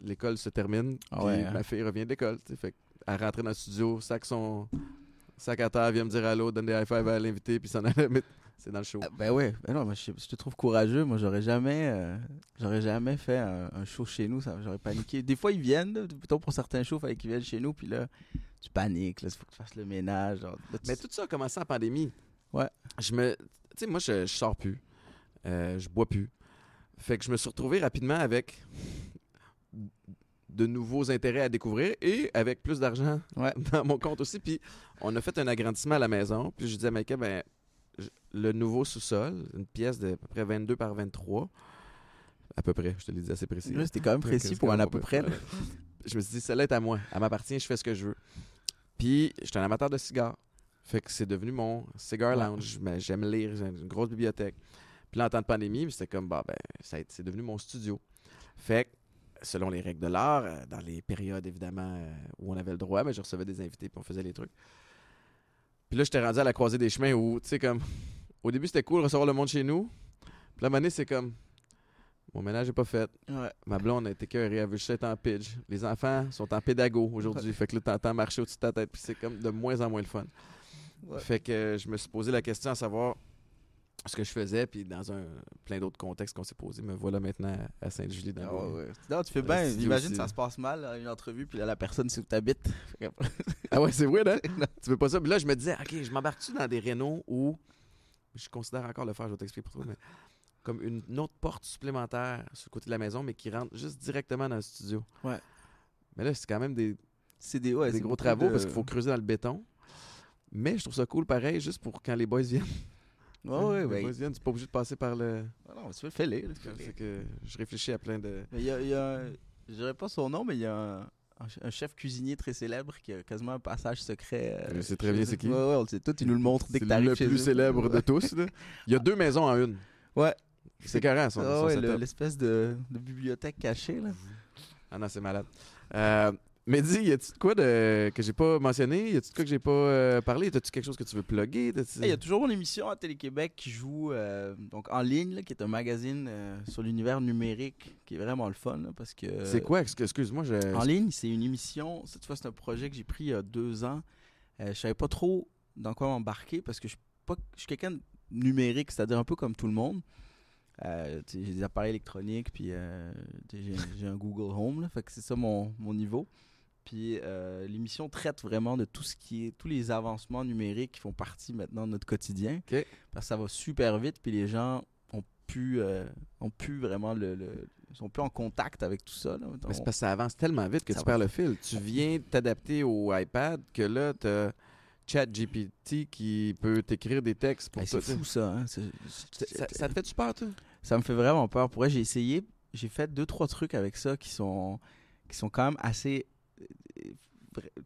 Speaker 1: l'école se termine, ah hein? ma fille revient de l'école. Fait elle rentrait dans le studio, sac son sac à terre, vient me dire allô, donne des high five à l'invité, puis s'en allait. C'est dans le show.
Speaker 2: Ah, ben ouais, ben non, je, te trouve courageux. Moi, j'aurais jamais, euh, j'aurais jamais fait un, show chez nous. J'aurais paniqué. Des fois, ils viennent, plutôt pour certains shows, il fallait qu'ils viennent chez nous, puis là, tu paniques, il faut que tu fasses le ménage.
Speaker 1: Mais tout ça a commencé en pandémie.
Speaker 2: Ouais.
Speaker 1: Je me. Tu sais, moi, je, sors plus. Euh, je bois plus. Fait que je me suis retrouvé rapidement avec de nouveaux intérêts à découvrir et avec plus d'argent dans mon compte aussi. Puis on a fait un agrandissement à la maison. Puis je disais à Mike, ben, le nouveau sous-sol, une pièce de à peu près 22 par 23. À peu près, je te l'ai dit assez précis.
Speaker 2: C'était quand même précis pour un à peu près.
Speaker 1: je me suis dit, celle-là est à moi. Elle m'appartient, je fais ce que je veux. Puis, j'étais un amateur de cigares. Fait que c'est devenu mon cigar lounge. mais J'aime lire, j'ai une grosse bibliothèque. Puis là, en temps de pandémie, c'était comme, bah, ben, c'est devenu mon studio. Fait que, selon les règles de l'art, euh, dans les périodes, évidemment, euh, où on avait le droit, mais je recevais des invités puis on faisait les trucs. Puis là, j'étais rendu à la croisée des chemins où, tu sais, comme, au début, c'était cool de recevoir le monde chez nous. Puis la année, c'est comme, Mon ménage n'est pas fait. Ma blonde a été cœurée, elle veut juste être en pitch. Les enfants sont en pédago aujourd'hui. Fait que là, t'entends marcher au-dessus de ta tête, puis c'est comme de moins en moins le fun. Fait que je me suis posé la question à savoir ce que je faisais, puis dans un plein d'autres contextes qu'on s'est posé, me voilà maintenant à Sainte-Julie. Dans
Speaker 2: ah Non, tu fais bien. Imagine ça se passe mal, une entrevue, puis là, la personne, c'est où t'habites.
Speaker 1: ah ouais, c'est vrai, hein? tu veux pas ça? Puis là, je me disais, OK, je m'embarque-tu dans des rénaux où, je considère encore le faire, je vais t'expliquer pour toi, mais comme une autre porte supplémentaire sur le côté de la maison, mais qui rentre juste directement dans le studio.
Speaker 2: Ouais.
Speaker 1: Mais là, c'est quand même des,
Speaker 2: c'est des, ouais,
Speaker 1: des gros travaux parce qu'il faut creuser dans le béton. Mais je trouve ça cool pareil, juste pour quand les boys viennent.
Speaker 2: Ouais, ouais,
Speaker 1: les boys viennent, tu pas obligé de passer par le.
Speaker 2: Ah non, tu fais les.
Speaker 1: C'est que je réfléchis à plein de.
Speaker 2: Il y a, y a je dirais pas son nom, mais il y a un, chef cuisinier très célèbre qui a quasiment un passage secret.
Speaker 1: Euh, c'est très bien, c'est qui
Speaker 2: Ouais, ouais, on le sait tout, il nous le montre dès que t'arrives
Speaker 1: C'est le plus célèbre de tous. Il y a deux maisons en une.
Speaker 2: Ouais.
Speaker 1: C'est carré, son,
Speaker 2: ah, ouais, l'espèce de, de, bibliothèque cachée. Là.
Speaker 1: Ah non, c'est malade. Euh, mais dis, y a-tu de quoi de, que j'ai pas mentionné? Y a-tu de quoi que j'ai pas euh, parlé? As-tu quelque chose que tu veux plugger?
Speaker 2: Il y a toujours une émission à Télé-Québec qui joue euh, donc en ligne, qui est un magazine euh, sur l'univers numérique qui est vraiment le fun. parce que
Speaker 1: C'est quoi? Excuse-moi. Je...
Speaker 2: En ligne, c'est une émission. Cette fois, c'est un projet que j'ai pris il y a deux ans. je savais pas trop dans quoi m'embarquer parce que je suis quelqu'un de numérique, c'est-à-dire un peu comme tout le monde. j'ai des appareils électroniques, puis j'ai un Google Home, fait que c'est ça mon, mon niveau. Puis euh, l'émission traite vraiment de tout ce qui est, tous les avancements numériques qui font partie maintenant de notre quotidien. Parce que ça va super vite, puis les gens ont pu, euh, ont pu vraiment le, sont plus en contact avec tout ça.
Speaker 1: Mais c'est parce que ça avance tellement vite que tu perds le fil. Tu viens t'adapter au iPad que là, tu as ChatGPT qui peut t'écrire des textes pour
Speaker 2: C'est fou ça, hein?
Speaker 1: ça, te fait-tu peur, toi?
Speaker 2: Ça me fait vraiment peur. Pour j'ai essayé, j'ai fait deux, trois trucs avec ça qui sont, qui sont quand même assez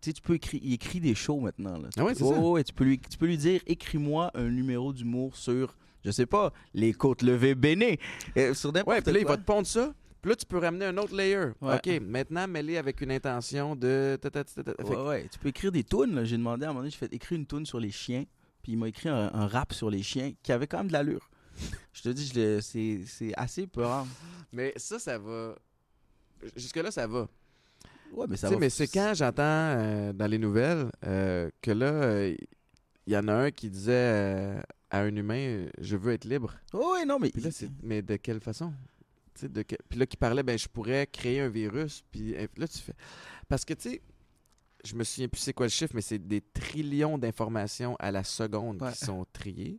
Speaker 2: tu peux écrire, il écrit des shows maintenant. Là.
Speaker 1: Ah ouais, c'est ça.
Speaker 2: Ouais, tu, peux lui, tu peux lui dire écris-moi un numéro d'humour sur, je sais pas, les côtes levées béné.
Speaker 1: Euh, sur ouais, puis là, il va te pondre ça. Puis là, tu peux ramener un autre layer. OK, maintenant, mets-les avec une intention de.
Speaker 2: Ouais, ouais, tu peux écrire des tunes. J'ai demandé à un moment donné, je fais écrire une tune sur les chiens. Puis il m'a écrit un, rap sur les chiens qui avait quand même de l'allure. je te dis, c'est assez peurant.
Speaker 1: Mais ça, ça va. Jusque-là, ça va.
Speaker 2: Ouais, mais ça
Speaker 1: Mais c'est quand j'entends euh, dans les nouvelles euh, que là, il euh, y en a un qui disait à un humain Je veux être libre.
Speaker 2: oui, non, mais.
Speaker 1: mais de quelle façon? De Puis là, qui parlait ben, Je pourrais créer un virus. Puis là, tu fais. Parce que, tu sais, je me souviens plus c'est quoi le chiffre, mais c'est des trillions d'informations à la seconde qui sont triées.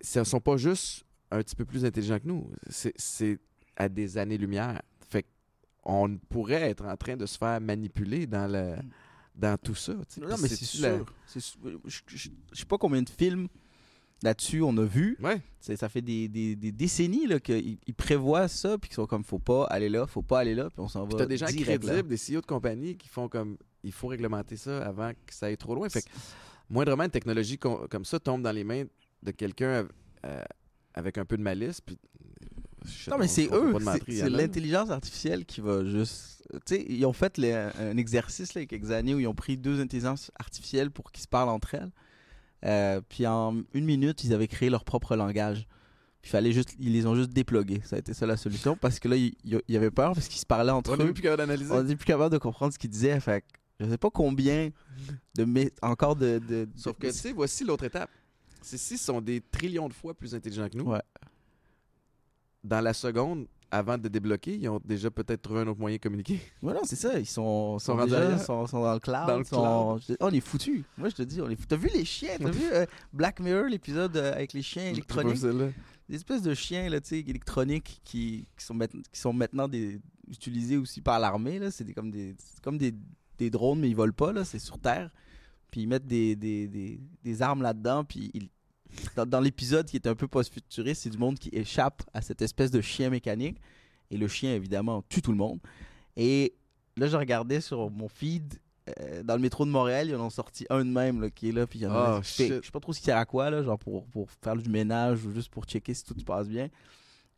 Speaker 1: Ce ne sont pas juste un petit peu plus intelligents que nous. C'est à des années-lumière on pourrait être en train de se faire manipuler dans, le, mm. dans tout ça.
Speaker 2: Non, mais c'est sûr. Je ne sais pas combien de films là-dessus on a vu.
Speaker 1: Ouais.
Speaker 2: Ça fait des, des, des décennies qu'ils prévoient ça, puis qu'ils sont comme faut pas aller là, faut pas aller là, puis on s'en va.
Speaker 1: Tu as des gens crédibles, des CEO de compagnie qui font comme il faut réglementer ça avant que ça aille trop loin. Fait que, moindrement une technologie comme ça tombe dans les mains de quelqu'un euh, avec un peu de malice, puis
Speaker 2: non, mais c'est eux. C'est l'intelligence artificielle qui va juste. Tu sais, ils ont fait un exercice là, il y a quelques années où ils ont pris deux intelligences artificielles pour qu'ils se parlent entre elles. Euh, puis en une minute, ils avaient créé leur propre langage. Il fallait juste, ils les ont juste déplogués. Ça a été ça la solution parce que là, il y, avait peur parce qu'ils se parlaient entre eux.
Speaker 1: On n'est plus capable d'analyser. On
Speaker 2: n'est plus capable de comprendre ce qu'ils disaient. Fait je sais pas combien de encore de, de,
Speaker 1: Sauf que tu sais, voici l'autre étape. Ces six sont des trillions de fois plus intelligents que nous.
Speaker 2: Ouais
Speaker 1: dans la seconde, avant de débloquer, ils ont déjà peut-être trouvé un autre moyen de communiquer.
Speaker 2: Voilà, c'est ça. Ils sont, sont, déjà, sont, dans le cloud. Dans le cloud. Oh, on est foutus. Moi, je te dis, on est T'as vu les chiens? T'as vu euh, Black Mirror, l'épisode euh, avec les chiens électroniques? Des espèces de chiens là, électroniques qui, qui, sont qui sont maintenant des, utilisés aussi par l'armée. C'est comme, des, comme des, des, drones, mais ils volent pas. C'est sur Terre. Puis ils mettent des, des, des, des armes là-dedans, puis ils, dans, l'épisode qui est un peu post-futuriste, c'est du monde qui échappe à cette espèce de chien mécanique. Et le chien, évidemment, tue tout le monde. Et là, je regardais sur mon feed, euh, dans le métro de Montréal, ils en ont sorti un de même qui est là. Puis il y en a, oh, je sais pas trop ce qu'il sert à quoi, là, genre pour, pour faire du ménage ou juste pour checker si tout se passe bien.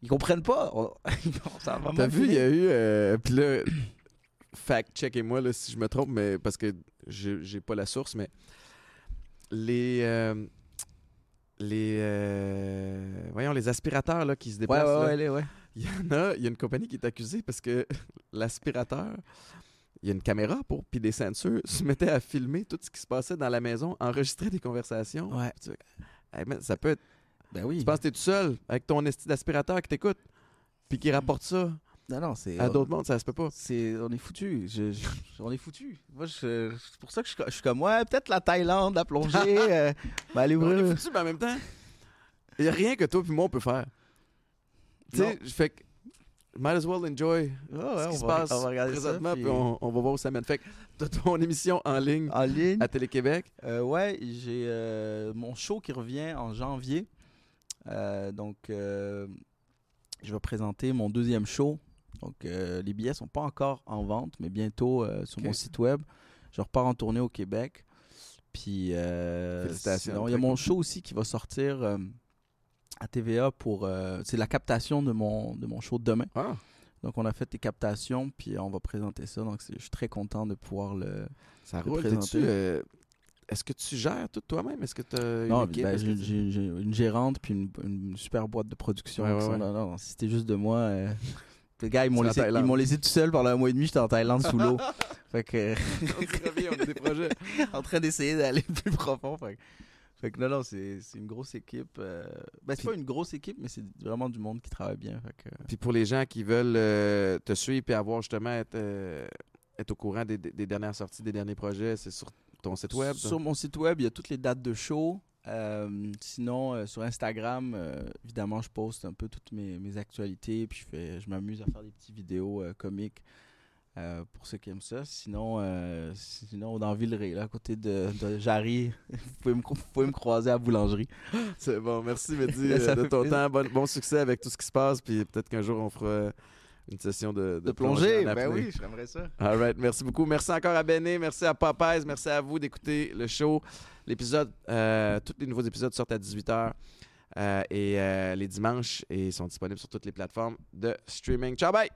Speaker 2: Ils comprennent pas.
Speaker 1: T'as vu, il y a eu. Euh, puis là, fact-checkez-moi si je me trompe, mais parce que j'ai pas la source, mais les. Euh, les euh, voyons les aspirateurs là, qui se déplacent.
Speaker 2: Ouais, ouais, ouais,
Speaker 1: Il y en a, il y a une compagnie qui est accusée parce que l'aspirateur, il y a une caméra pour, puis des ceintures, se mettait à filmer tout ce qui se passait dans la maison, enregistrer des conversations.
Speaker 2: Ouais.
Speaker 1: Tu- Hey, man, ça peut être.
Speaker 2: Ben oui.
Speaker 1: Tu penses que t'es tout seul avec ton esti d'aspirateur qui t'écoute, puis qui rapporte ça?
Speaker 2: Non, non, c'est.
Speaker 1: à d'autres mondes, ça se peut pas.
Speaker 2: C'est, on est foutu. Je, je- on est foutu. Moi, je- c'est pour ça que je, suis co- je suis comme, ouais, peut-être la Thaïlande, la plongée. euh, ben, aller
Speaker 1: On est foutus, mais en même temps, il n'y a rien que toi puis moi on peut faire. Tu sais, je fais que. Might as well enjoy
Speaker 2: Ouais, ouais,
Speaker 1: ce qui
Speaker 2: on
Speaker 1: se
Speaker 2: va-
Speaker 1: passe
Speaker 2: on va regarder ça,
Speaker 1: présentement,
Speaker 2: puis-
Speaker 1: puis on, on va voir où ça mène. Fait que t'as ton émission en ligne
Speaker 2: En ligne.
Speaker 1: à Télé-Québec.
Speaker 2: Euh, ouais, j'ai euh, mon show qui revient en janvier. Euh, donc, je vais présenter mon deuxième show. Donc, euh, les billets sont pas encore en vente, mais bientôt euh, sur mon site web. Je repars en tournée au Québec. Puis, euh, il y a mon show aussi qui va sortir à TVA pour. c'est la captation de mon, de mon show de demain.
Speaker 1: Ah,
Speaker 2: Donc, on a fait des captations, puis on va présenter ça. Donc, je suis très content de pouvoir le.
Speaker 1: ça
Speaker 2: Le
Speaker 1: roule.
Speaker 2: présenter.
Speaker 1: Est-ce que tu gères tout toi-même? Est-ce que tu as une
Speaker 2: Non,
Speaker 1: équipe?
Speaker 2: ben, j'ai
Speaker 1: tu-
Speaker 2: une gérante puis une, une super boîte de production.
Speaker 1: Ouais, ouais, ouais.
Speaker 2: Non, non, si c'était juste de moi. euh, Les gars, ils m'ont laissé, ils m'ont laissé tout seul pendant un mois et demi. J'étais en Thaïlande sous l'eau. fait que,
Speaker 1: on a des projets.
Speaker 2: en train d'essayer d'aller plus profond. Fait que, fait que non, non, c'est une grosse équipe. euh, Ben, c'est pas une grosse équipe, mais c'est vraiment du monde qui travaille bien. Fait que,
Speaker 1: Puis pour les gens qui veulent euh, te suivre et avoir justement être, euh, être au courant des, dernières sorties, des derniers projets, c'est sur ton site web?
Speaker 2: Sur mon site web, il y a toutes les dates de show. Euh, sinon, euh, sur Instagram, euh, évidemment, je poste un peu toutes mes, mes actualités. Puis je, fais, je m'amuse à faire des petites vidéos comiques pour ceux qui aiment ça. Sinon, sinon dans Villeray, là, à côté de, de Jarry, vous pouvez, me, vous pouvez me croiser à la boulangerie.
Speaker 1: C'est bon, merci Mehdi de ton
Speaker 2: plaisir.
Speaker 1: temps. Bon, bon succès avec tout ce qui se passe. Puis peut-être qu'un jour on fera une session de, en
Speaker 2: ben oui, j'aimerais ça.
Speaker 1: All right, merci beaucoup. Merci encore à Béné, merci à Popeyes, merci à vous d'écouter le show. L'épisode, euh, tous les nouveaux épisodes sortent à 18h et euh, les dimanches et sont disponibles sur toutes les plateformes de streaming. Ciao, bye!